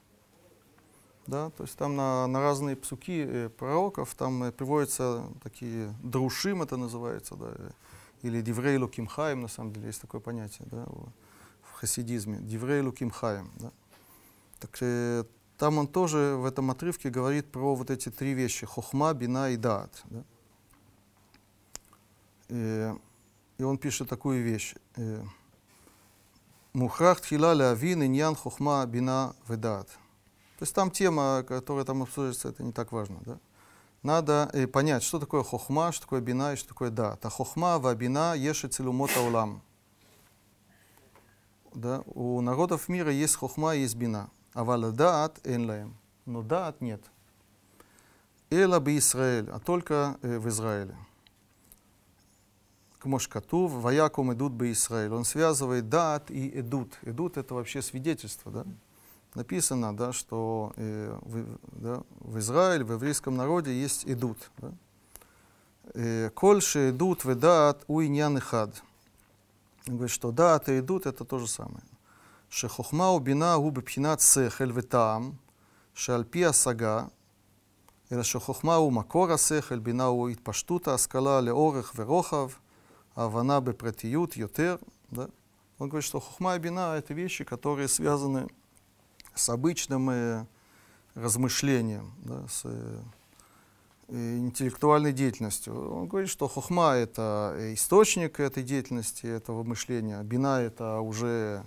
[SPEAKER 1] Да, то есть там на, на разные псуки э, пророков там э, приводятся такие друшим, это называется, да, э, или диврей луким хаим, на самом деле есть такое понятие да, в, хасидизме, диврей луким хаим. Да. Так э, там он тоже в этом отрывке говорит про вот эти три вещи, хохма, бина и даат. Да. Э, и он пишет такую вещь. Мухрах тхила лявин иньян хохма, бина ведаат. То есть там тема, которая там обсуждается, это не так важно. Да? Надо э, понять, что такое хохма, что такое бина и что такое дат. А хохма ва бина еши целумота улам. Да? У народов мира есть хохма и есть бина. А валя дат эн лаем. Но дат нет. Эла бы Израиль, а только э, в Израиле. Кмош Катув, вояком идут бы Израиль. Он связывает дат и идут. Идут это вообще свидетельство, да? написано, да, что э, в, да, в Израиле, в еврейском народе есть идут. Да? Э, Кольше идут в дат у иньян и хад. Он говорит, что дат и идут это то же самое. שחוכמה ובינה הוא בבחינת שכל וטעם, שעל פי השגה, אלא שחוכמה הוא מקור השכל, בינה הוא התפשטות ההשכלה לאורך ורוחב, ההבנה בפרטיות יותר. Да? Он говорит, что хохма и бина — это вещи, которые связаны с обычным э, размышлением, да, с э, э, интеллектуальной деятельностью. Он говорит, что хохма — это источник этой деятельности, этого мышления, бина — это уже...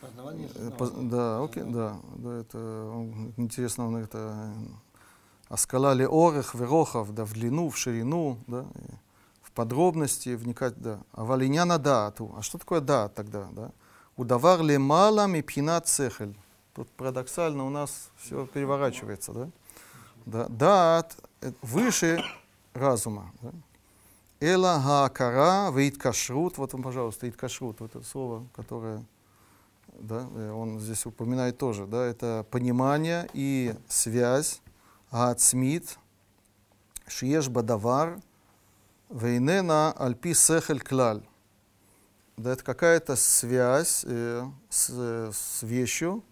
[SPEAKER 3] Познавание,
[SPEAKER 1] э, поз- да, окей, да, да, это он- интересно, он это аскала ли орех, верохов, да, в длину, в ширину, да, и в подробности вникать, да. А валиняна дату. А что такое дат тогда, да? Удавар ли мала мипхинат цехель. Тут парадоксально у нас все переворачивается, да? Да, дат э, выше разума. Да? Эла хаакара вейткашрут. Вот он, пожалуйста, иткашрут. Вот это слово, которое да, э, он здесь упоминает тоже. Да, это понимание и связь. Ацмит. Шиеш бадавар. Вейнена альпи сехель клаль. Да, это какая-то связь э, с, с вещью,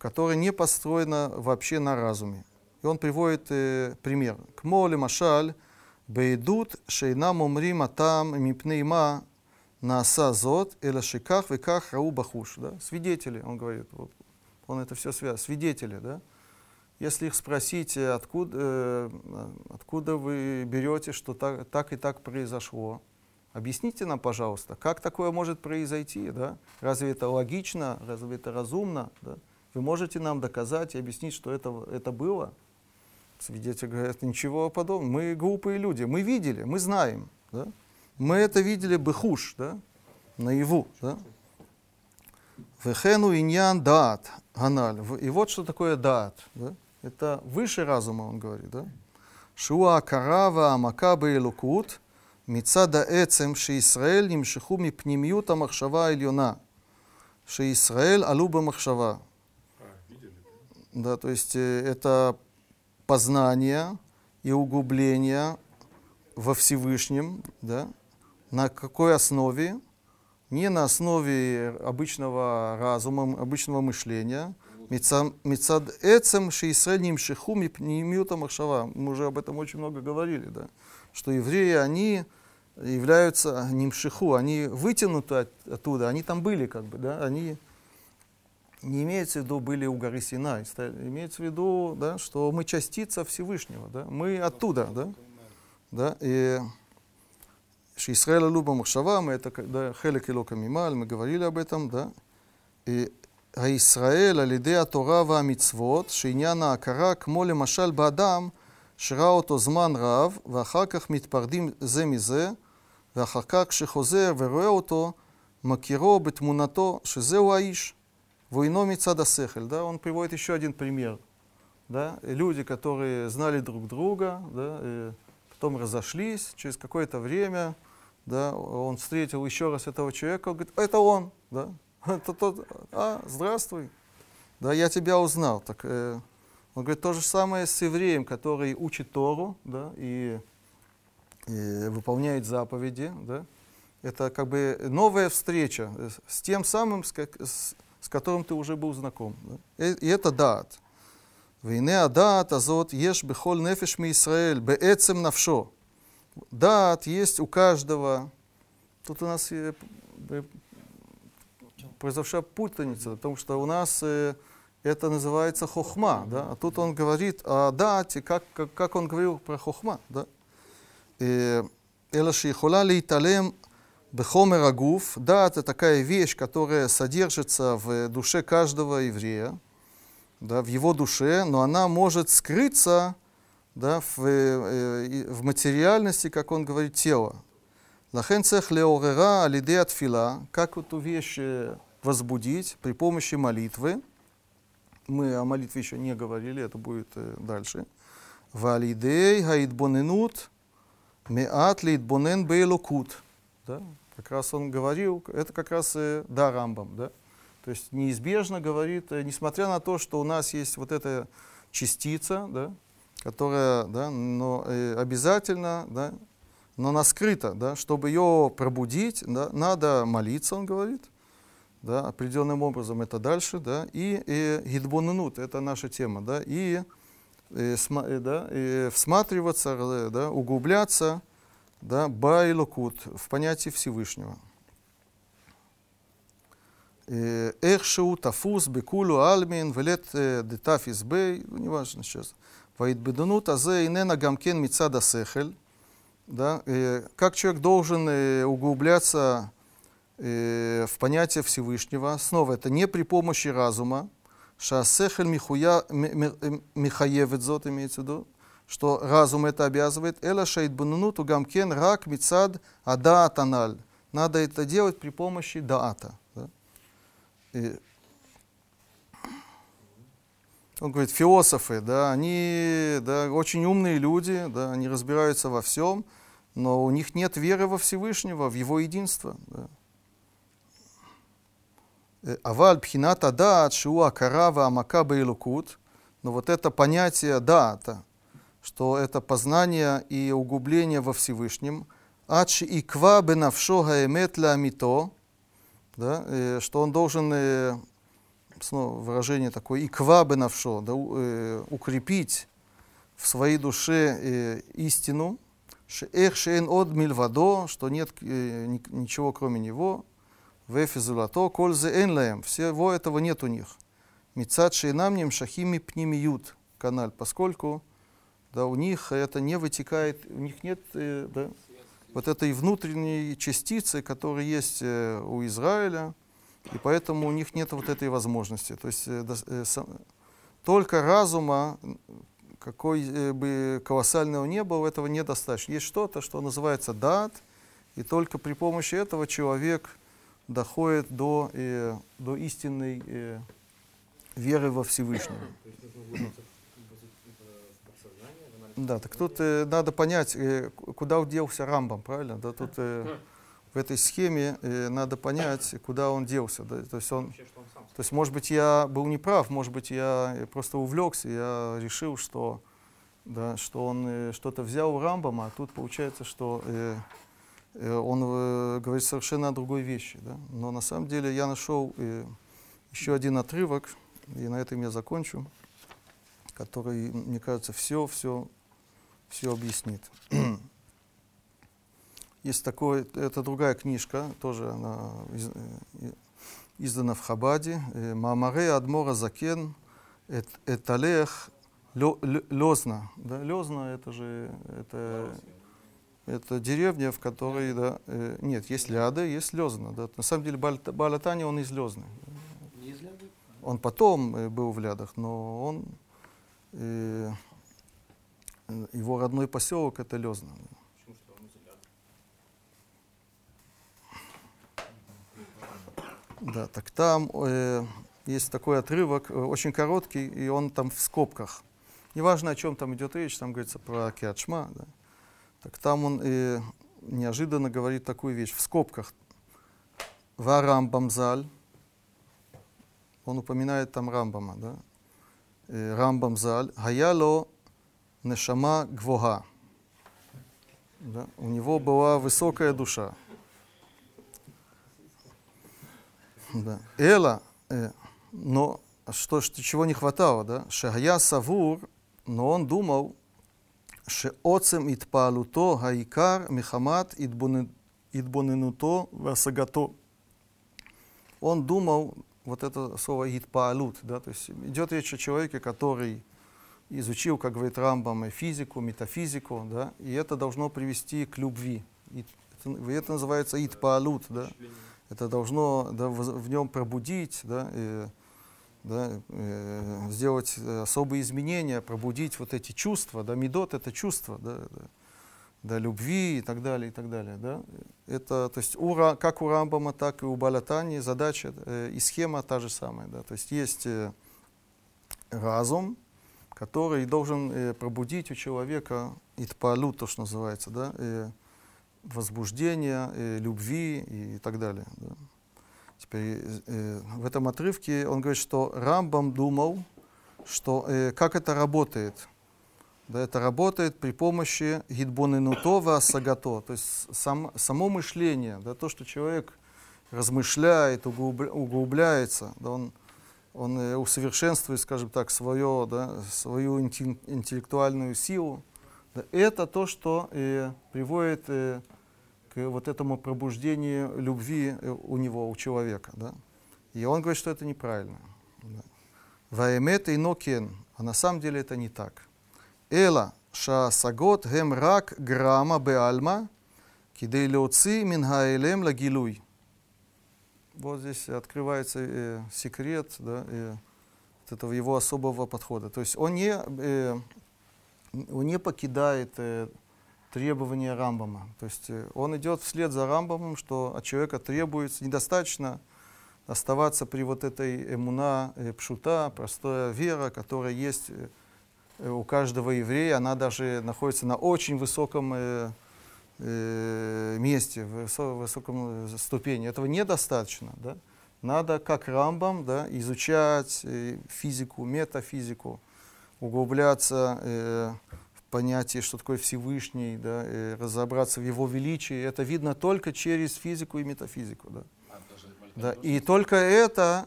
[SPEAKER 1] которая не построена вообще на разуме. И он приводит э, пример. Кмо машаль бейдут шейнам умрим атам мипней ма нааса зот эла шиках веках рау бахуш. Да? Свидетели, он говорит. Вот, он это все связывает. Свидетели, да? Если их спросить, э, откуда, э, откуда вы берете, что так, так и так произошло, объясните нам, пожалуйста, как такое может произойти, да? Разве это логично, разве это разумно, да? Вы можете нам доказать и объяснить, что это, это было? Свидетель говорит, ничего подобного. Мы глупые люди, мы видели, мы знаем. Да? Мы это видели бы хуже, да? наяву. Да? Вехену иньян даат ганаль. И вот что такое даат. Да? Это выше разума, он говорит. Да? Шуа карава амакабы и лукут. Мицада эцем ши Исраэль нимшиху мипнемиюта махшава ильона. Ши Исраэль алуба махшава. Да, то есть э, это познание и углубление во Всевышнем, да, на какой основе? Не на основе обычного разума, обычного мышления. Мицад эцем шиисраэль нимшиху мипнимиута махшава. Мы уже об этом очень много говорили, да, что евреи, они являются нимшиху, они вытянуты от- оттуда, они там были как бы, да, они не имеется в виду были у горы Синай, ста- имеется в виду, да, что мы частица Всевышнего, да, мы оттуда, да, да, и Шисраэля Люба Махшава, мы это, да, Хелек и Лока Мималь, мы говорили об этом, да, и הישראל על ידי התורה והמצוות, שעניין ההכרה כמו למשל באדם שראה אותו זמן רב, ואחר כך מתפרדים זה מזה, ואחר כך כשחוזר ורואה אותו, מכירו בתמונתו שזהו האיש, Войно Войноми цадасехель, да, он приводит еще один пример. Да, люди, которые знали друг друга, да, потом разошлись, через какое-то время да, он встретил еще раз этого человека, он говорит, это он, да, <laughs> это тот, а, здравствуй, да, я тебя узнал. Так, э, он говорит, то же самое с евреем, который учит Тору, да, и, и выполняет заповеди, да, это как бы новая встреча с тем самым, с, как, с, с которым ты уже был знаком. И это дат. вине адат азот ешь бехоль нефеш ми Исраэль, беэцем навшо. Дат есть у каждого. Тут у нас э, э, произошла путаница, потому что у нас э, это называется хохма, да? а тут он говорит о дате, как, как, как он говорил про хохма. Да? Элаши хола лейталем Бехомер Агуф, да, это такая вещь, которая содержится в душе каждого еврея, да, в его душе, но она может скрыться да, в, э, э, в материальности, как он говорит, тела. Лахенцех леорера алиде фила, как эту вещь э, возбудить при помощи молитвы. Мы о молитве еще не говорили, это будет дальше. Валидей хаидбоненут меат лидбонен бейлокут. Да? Как раз он говорил, это как раз э, да, Рамбам, да? То есть неизбежно говорит, э, несмотря на то, что у нас есть вот эта частица, да, которая, да, но э, обязательно, да, но она скрыта, да, чтобы ее пробудить, да, надо молиться, он говорит, да, определенным образом это дальше, да, и, и гидбонунут, это наша тема, да, и, э, сма- э, да, и всматриваться, э, да, углубляться, да, Байлокут в понятии Всевышнего. Э, Эхшеу, Тафус, Бекулю, Альмин, Велет, э, Детаф, Избей, ну, неважно сейчас. Ваидбедунут, Азе, Инена, Гамкен, Мицада, Сехель. Да, э, как человек должен углубляться в понятие Всевышнего. Снова, это не при помощи разума. Шасехель Михуя, михаевидзот имеется в виду что разум это обязывает. Эла шейдбанунуту гамкен рак мицад адаатаналь. Надо это делать при помощи даата. Да? И он говорит, философы, да, они да, очень умные люди, да, они разбираются во всем, но у них нет веры во Всевышнего, в Его единство. Да. Э, аваль пхината да шуа карава амакаба и лукут. Но вот это понятие дата, что это познание и углубление во Всевышнем, ач и ква бенавшо гаэметля амито, да, э, что он должен, э, снова выражение такое, и ква бенавшо, да, э, укрепить в своей душе истину, шеэх шеэн од мильвадо, что нет ничего кроме него, вэфи золото, кользе энлаем, всего этого нет у них. Мицад шейнамним шахими пнимиют канал, поскольку да, у них это не вытекает, у них нет э, да, вот этой внутренней частицы, которая есть э, у Израиля, и поэтому у них нет вот этой возможности. То есть э, только разума, какой бы колоссального не было, этого недостаточно. Есть что-то, что называется дат, и только при помощи этого человек доходит до, э, до истинной э, веры во Всевышнего.
[SPEAKER 2] То есть нужно углубиться в, в- в подсознание, в анализ
[SPEAKER 1] Да, так тут э, надо понять, э, куда делся Рамбам, правильно? Да, тут э, в этой схеме э, надо понять, куда он делся. Да, то есть он, то есть, может быть, я был неправ, может быть, я просто увлекся, я решил, что, да, что он э, что-то взял у Рамбама, а тут получается, что э, э, он э, говорит совершенно о другой вещи. Да? Но на самом деле я нашел э, еще один отрывок, и на этом я закончу, который, мне кажется, все, все, все объяснит. <clears throat> Есть такое, это другая книжка, тоже она из, э, издана в Хабаде. Э, Мамаре Адмора Закен Эт- Эталех Лёзна. Да, Лёзна это же это, это деревня, в которой, да, э, нет, есть Ляда, есть Лёзна. Да. На самом деле Балатани, он из
[SPEAKER 3] Ляды?
[SPEAKER 1] Он потом э, был в Лядах, но он, э, его родной поселок это
[SPEAKER 2] Ляда?
[SPEAKER 1] Да, так там э, есть такой отрывок, э, очень короткий, и он там в скобках. Неважно, о чем там идет речь, там говорится про Киачма. Да. Так там он э, неожиданно говорит такую вещь в скобках. Варам Бамзаль. Он упоминает там Рамбама. Да. Э, Рамбамзаль. Хаяло Нешама Гвога. Да? У него была высокая душа. Да. Эла, э, но что, что, чего не хватало, да? Шагая Савур, но он думал, что отцем Итпалуто Гаикар Мехамат Идбоненуто Васагато. Он думал, вот это слово Итпалут, да, то есть идет речь о человеке, который изучил, как говорит Рамбам, физику, метафизику, да, и это должно привести к любви. И это, это называется «итпаалут», да. Это должно да, воз- в нем пробудить, да, и, да, э, сделать особые изменения, пробудить вот эти чувства, да, медот это чувство, да, да, да, любви и так далее, и так далее, да. Это, то есть, у, как у Рамбама, так и у Балатани задача э, и схема та же самая, да, то есть есть э, разум, который должен э, пробудить у человека итпалут, то, что называется, да, э, возбуждения, э, любви и так далее. Да. Теперь э, в этом отрывке он говорит, что Рамбам думал, что э, как это работает. Да, это работает при помощи гидбоненутова сагато, то есть сам, само мышление, да, то, что человек размышляет, углубля- углубляется, да, он, он э, усовершенствует, скажем так, свое, да, свою интел- интеллектуальную силу. Это то, что э, приводит э, к вот этому пробуждению любви э, у него, у человека. Да? И он говорит, что это неправильно. Да. Ваэмет и нокен. А на самом деле это не так. Эла шаасагот гем рак грама беальма кидей леоци мин хаэлем лагилуй. Вот здесь открывается э, секрет да, э, вот этого его особого подхода. То есть он не, э, он не покидает э, требования Рамбама. То есть э, он идет вслед за Рамбамом, что от человека требуется недостаточно оставаться при вот этой эмуна э, пшута, простая вера, которая есть э, у каждого еврея. Она даже находится на очень высоком э, месте, в высо- высоком э, ступени. Этого недостаточно. Да? Надо, как Рамбам, да, изучать э, физику, метафизику, углубляться э, в понятие, что такое Всевышний, да, э, разобраться в его величии. Это видно только через физику и метафизику. Да.
[SPEAKER 2] А,
[SPEAKER 1] Да, и только это,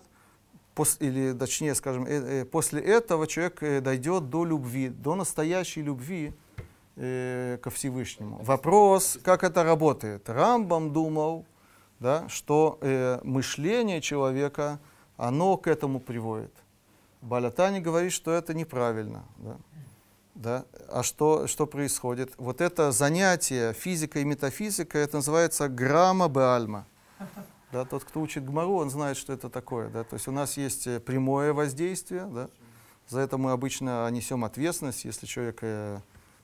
[SPEAKER 1] пос- или точнее, скажем, э, э, после этого человек э, дойдет до любви, до настоящей любви э, ко Всевышнему. Вопрос, как это работает. Рамбам думал, да, что э, мышление человека, оно к этому приводит. Балятани говорит, что это неправильно. Да. Да? А что, что происходит? Вот это занятие физикой и метафизикой, это называется грамма беальма. Да, тот, кто учит Гмару, он знает, что это такое. Да? То есть у нас есть э, прямое воздействие, да? за это мы обычно несем ответственность, если человек э,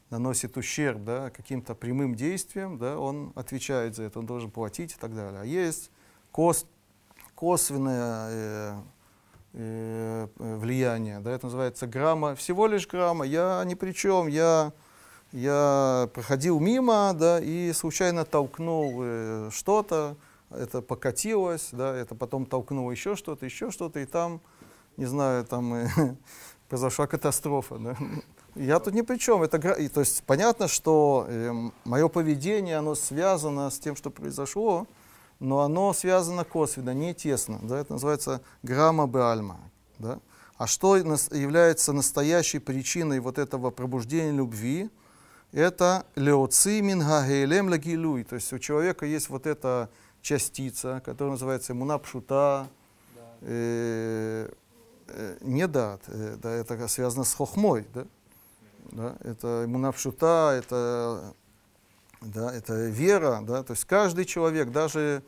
[SPEAKER 1] наносит ущерб да, каким-то прямым действием, да, он отвечает за это, он должен платить и так далее. А есть кос, косвенное э, э, влияние, да, это называется грамма, всего лишь грамма, я ни при чем, я, я проходил мимо, да, и случайно толкнул э, что-то, это покатилось, да, это потом толкнуло еще что-то, еще что-то, и там, не знаю, там э, <laughs> произошла катастрофа. Да. Я тут ни при чем. Это, то есть понятно, что мое поведение, оно связано с тем, что произошло, но оно связано косвенно, не тесно. Да, это называется грамма беальма. Да. А что нас- является настоящей причиной вот этого пробуждения любви? Это леоци мингагейлем лагилуй. То есть у человека есть вот эта частица, которая называется имунапшута, э, э, не дат, э, да, это связано с хохмой, да, да, это мунапшута, это, да, это вера, да, то есть каждый человек, даже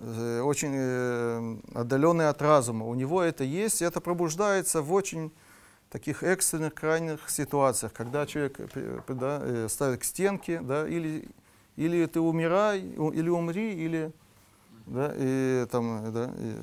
[SPEAKER 1] э, очень э, отдаленный от разума, у него это есть, и это пробуждается в очень таких экстренных, крайних ситуациях, когда человек э, да, ставит к стенке, да, или, или ты умирай, или умри, или да, и там, да, и,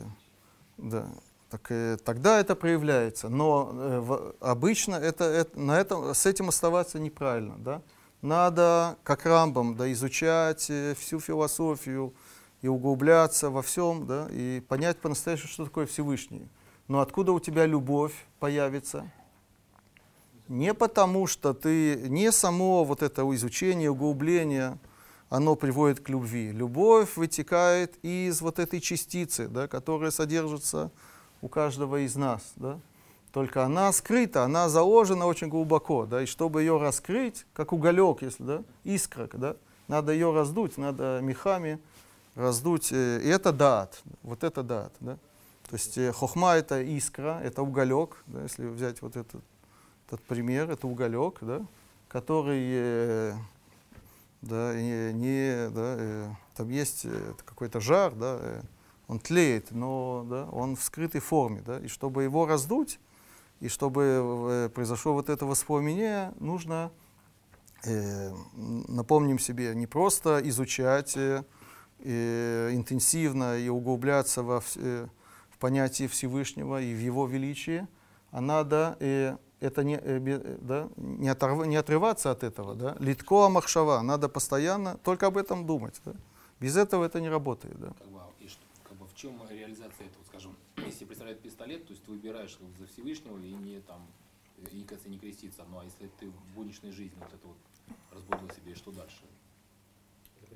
[SPEAKER 1] да. Так, э, тогда это проявляется. Но э, в- обычно это, это, на этом, с этим оставаться неправильно. Да? Надо, как Рамбам, да, изучать э, всю философию и углубляться во всем, да, и понять по-настоящему, что такое Всевышний. Но откуда у тебя любовь появится? Не потому, что ты, не само вот это изучение, углубление, оно приводит к любви. Любовь вытекает из вот этой частицы, да, которая содержится у каждого из нас. Да. Только она скрыта, она заложена очень глубоко. Да, и чтобы ее раскрыть, как уголек, если да, искра, да, надо ее раздуть, надо мехами раздуть. э, И это дат, вот это дат. Да. То есть э, хохма это искра, это уголек, да, если взять вот этот, этот пример, это уголек, да, который э, да, и не, да, там есть какой-то жар, да, он тлеет, но да, он в скрытой форме, да, и чтобы его раздуть, и чтобы э, произошло вот это воспламенение, нужно, э, напомним себе, не просто изучать э, интенсивно и углубляться во, э, в понятие Всевышнего и в Его величие, а надо э, это не, э, э, да, не, оторв- не отрываться от этого. Да? Литко махшава, надо постоянно только об этом думать. Да? Без этого это не работает. Да?
[SPEAKER 2] Как бы, а и что, как бы в чем реализация этого, скажем, <clears throat> если представляет пистолет, то есть ты выбираешь за Всевышнего и не там, и, кажется, не креститься. Ну а если ты в будничной жизни вот это вот разбудил себе, что дальше?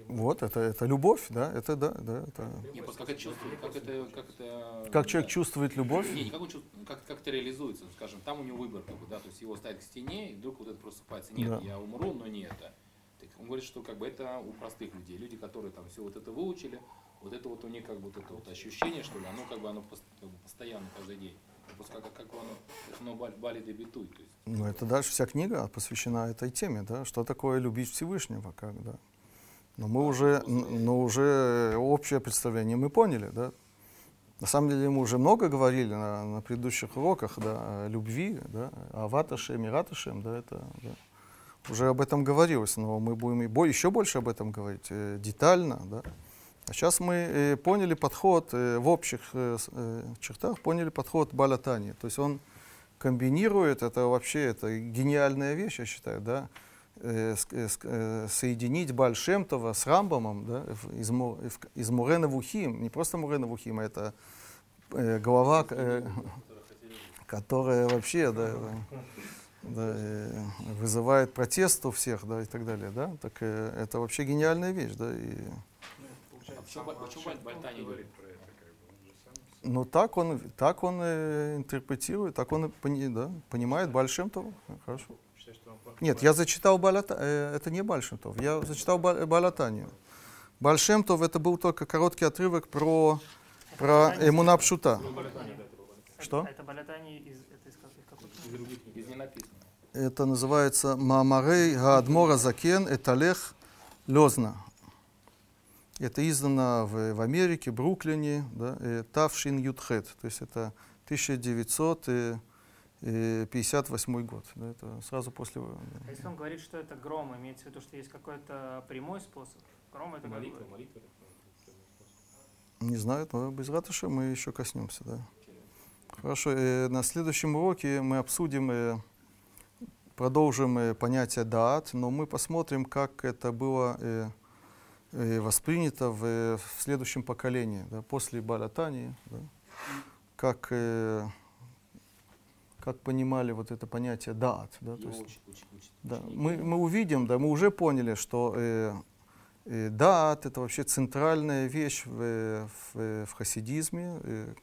[SPEAKER 1] Вот, это, это любовь, да, это, да, да, это...
[SPEAKER 2] Не, просто как это чувствует, как это, как это...
[SPEAKER 1] Как человек чувствует любовь?
[SPEAKER 2] Не, не как он чувствует, как, как это реализуется, скажем, там у него выбор, как бы, да, то есть его ставят к стене, и вдруг вот это просыпается. Нет,
[SPEAKER 1] Да.
[SPEAKER 2] я умру, но не это. Так он говорит, что как бы это у простых людей, люди, которые там все вот это выучили, вот это вот у них как бы вот это вот ощущение, что ли, оно как бы оно пос- как бы постоянно каждый день. Просто как, как оно, оно бали, то есть.
[SPEAKER 1] Ну, это дальше вся книга посвящена этой теме, да, что такое любить Всевышнего, как, да. Но мы уже, н- но уже общее представление мы поняли, да. На самом деле мы уже много говорили на, на предыдущих уроках, да, о любви, да, о ваташем и раташем, да, это, да. Уже об этом говорилось, но мы будем и бо- еще больше об этом говорить, э, детально, да. А сейчас мы э, поняли подход, э, в общих э, чертах поняли подход Балатани. То есть он комбинирует, это вообще это гениальная вещь, я считаю, да, соединить Бальшемтова с Рамбамом да, из, из Мурена Вухим, не просто Мурена Вухим, а это голова, э, которая вообще да, да, вызывает протест у всех да, и так далее. Да? Так это вообще гениальная вещь. Да, и,
[SPEAKER 2] Почему, Ба- почему Баль- Бальтани идет?
[SPEAKER 5] говорит про это, как бы, он же сам
[SPEAKER 1] ну, так он, так он э, интерпретирует, так он и пони- да, понимает Бальшемтов. Хорошо. Нет, я зачитал Балата, э, это не Бальшемтов, я зачитал Ба- Балатанию. Бальшемтов это был только короткий отрывок про, про Эмунапшута. Что?
[SPEAKER 4] Это Балятани из, это из, из
[SPEAKER 2] других книг.
[SPEAKER 1] Это называется Маамарей Гаадмора Закен Эталех Лезна. Это издано в, в Америке, Бруклине, да, э, Тавшин Ютхет, то есть это 1958 год, да, это сразу после... да.
[SPEAKER 4] А если он говорит, что это гром, имеется в виду, что есть какой-то прямой способ? Гром это как
[SPEAKER 2] Молитва,
[SPEAKER 4] бы...
[SPEAKER 2] молитва.
[SPEAKER 1] Не знаю, но без ратыша мы еще коснемся, да. Хорошо, э, на следующем уроке мы обсудим, э, продолжим э, понятие даат, но мы посмотрим, как это было э, э, воспринято в, э, в следующем поколении, да, после Балатани, да, как, э, как понимали вот это понятие даат. Да, то есть,
[SPEAKER 2] уч- уч- уч-
[SPEAKER 1] да, мы, мы увидим, да, мы уже поняли, что э, э, даат это вообще центральная вещь в, э, в, э, в хасидизме э,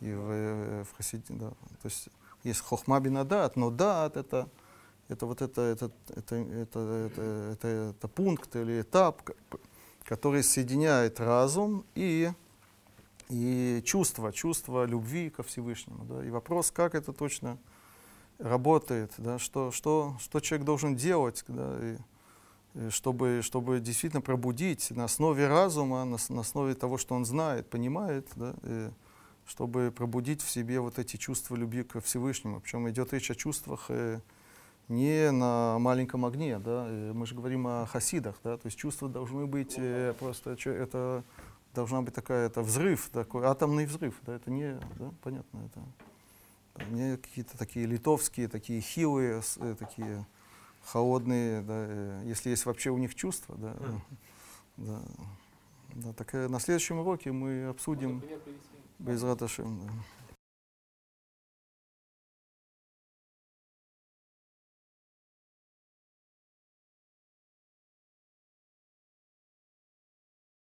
[SPEAKER 1] и в, э, в хасиди, да. То есть есть хохма даат, но даат это это вот это, это, это, это, это, это, это пункт или этап, который соединяет разум и и чувство, чувство любви ко Всевышнему. Да? И вопрос, как это точно работает, да? что, что, что человек должен делать, да? и, и чтобы, чтобы действительно пробудить на основе разума, на, на основе того, что он знает, понимает, да? и чтобы пробудить в себе вот эти чувства любви ко Всевышнему. Причем идет речь о чувствах э, не на маленьком огне, да? э, мы же говорим о хасидах, да? то есть чувства должны быть э, просто, это должна быть такая, это взрыв, такой атомный взрыв, да, это не, да, понятно, это не какие-то такие литовские, такие хилые, э, такие холодные, да, если есть вообще у них чувства, да, э, да, да, так на следующем уроке мы обсудим
[SPEAKER 2] Можно пример привести?
[SPEAKER 1] без Раташем, да.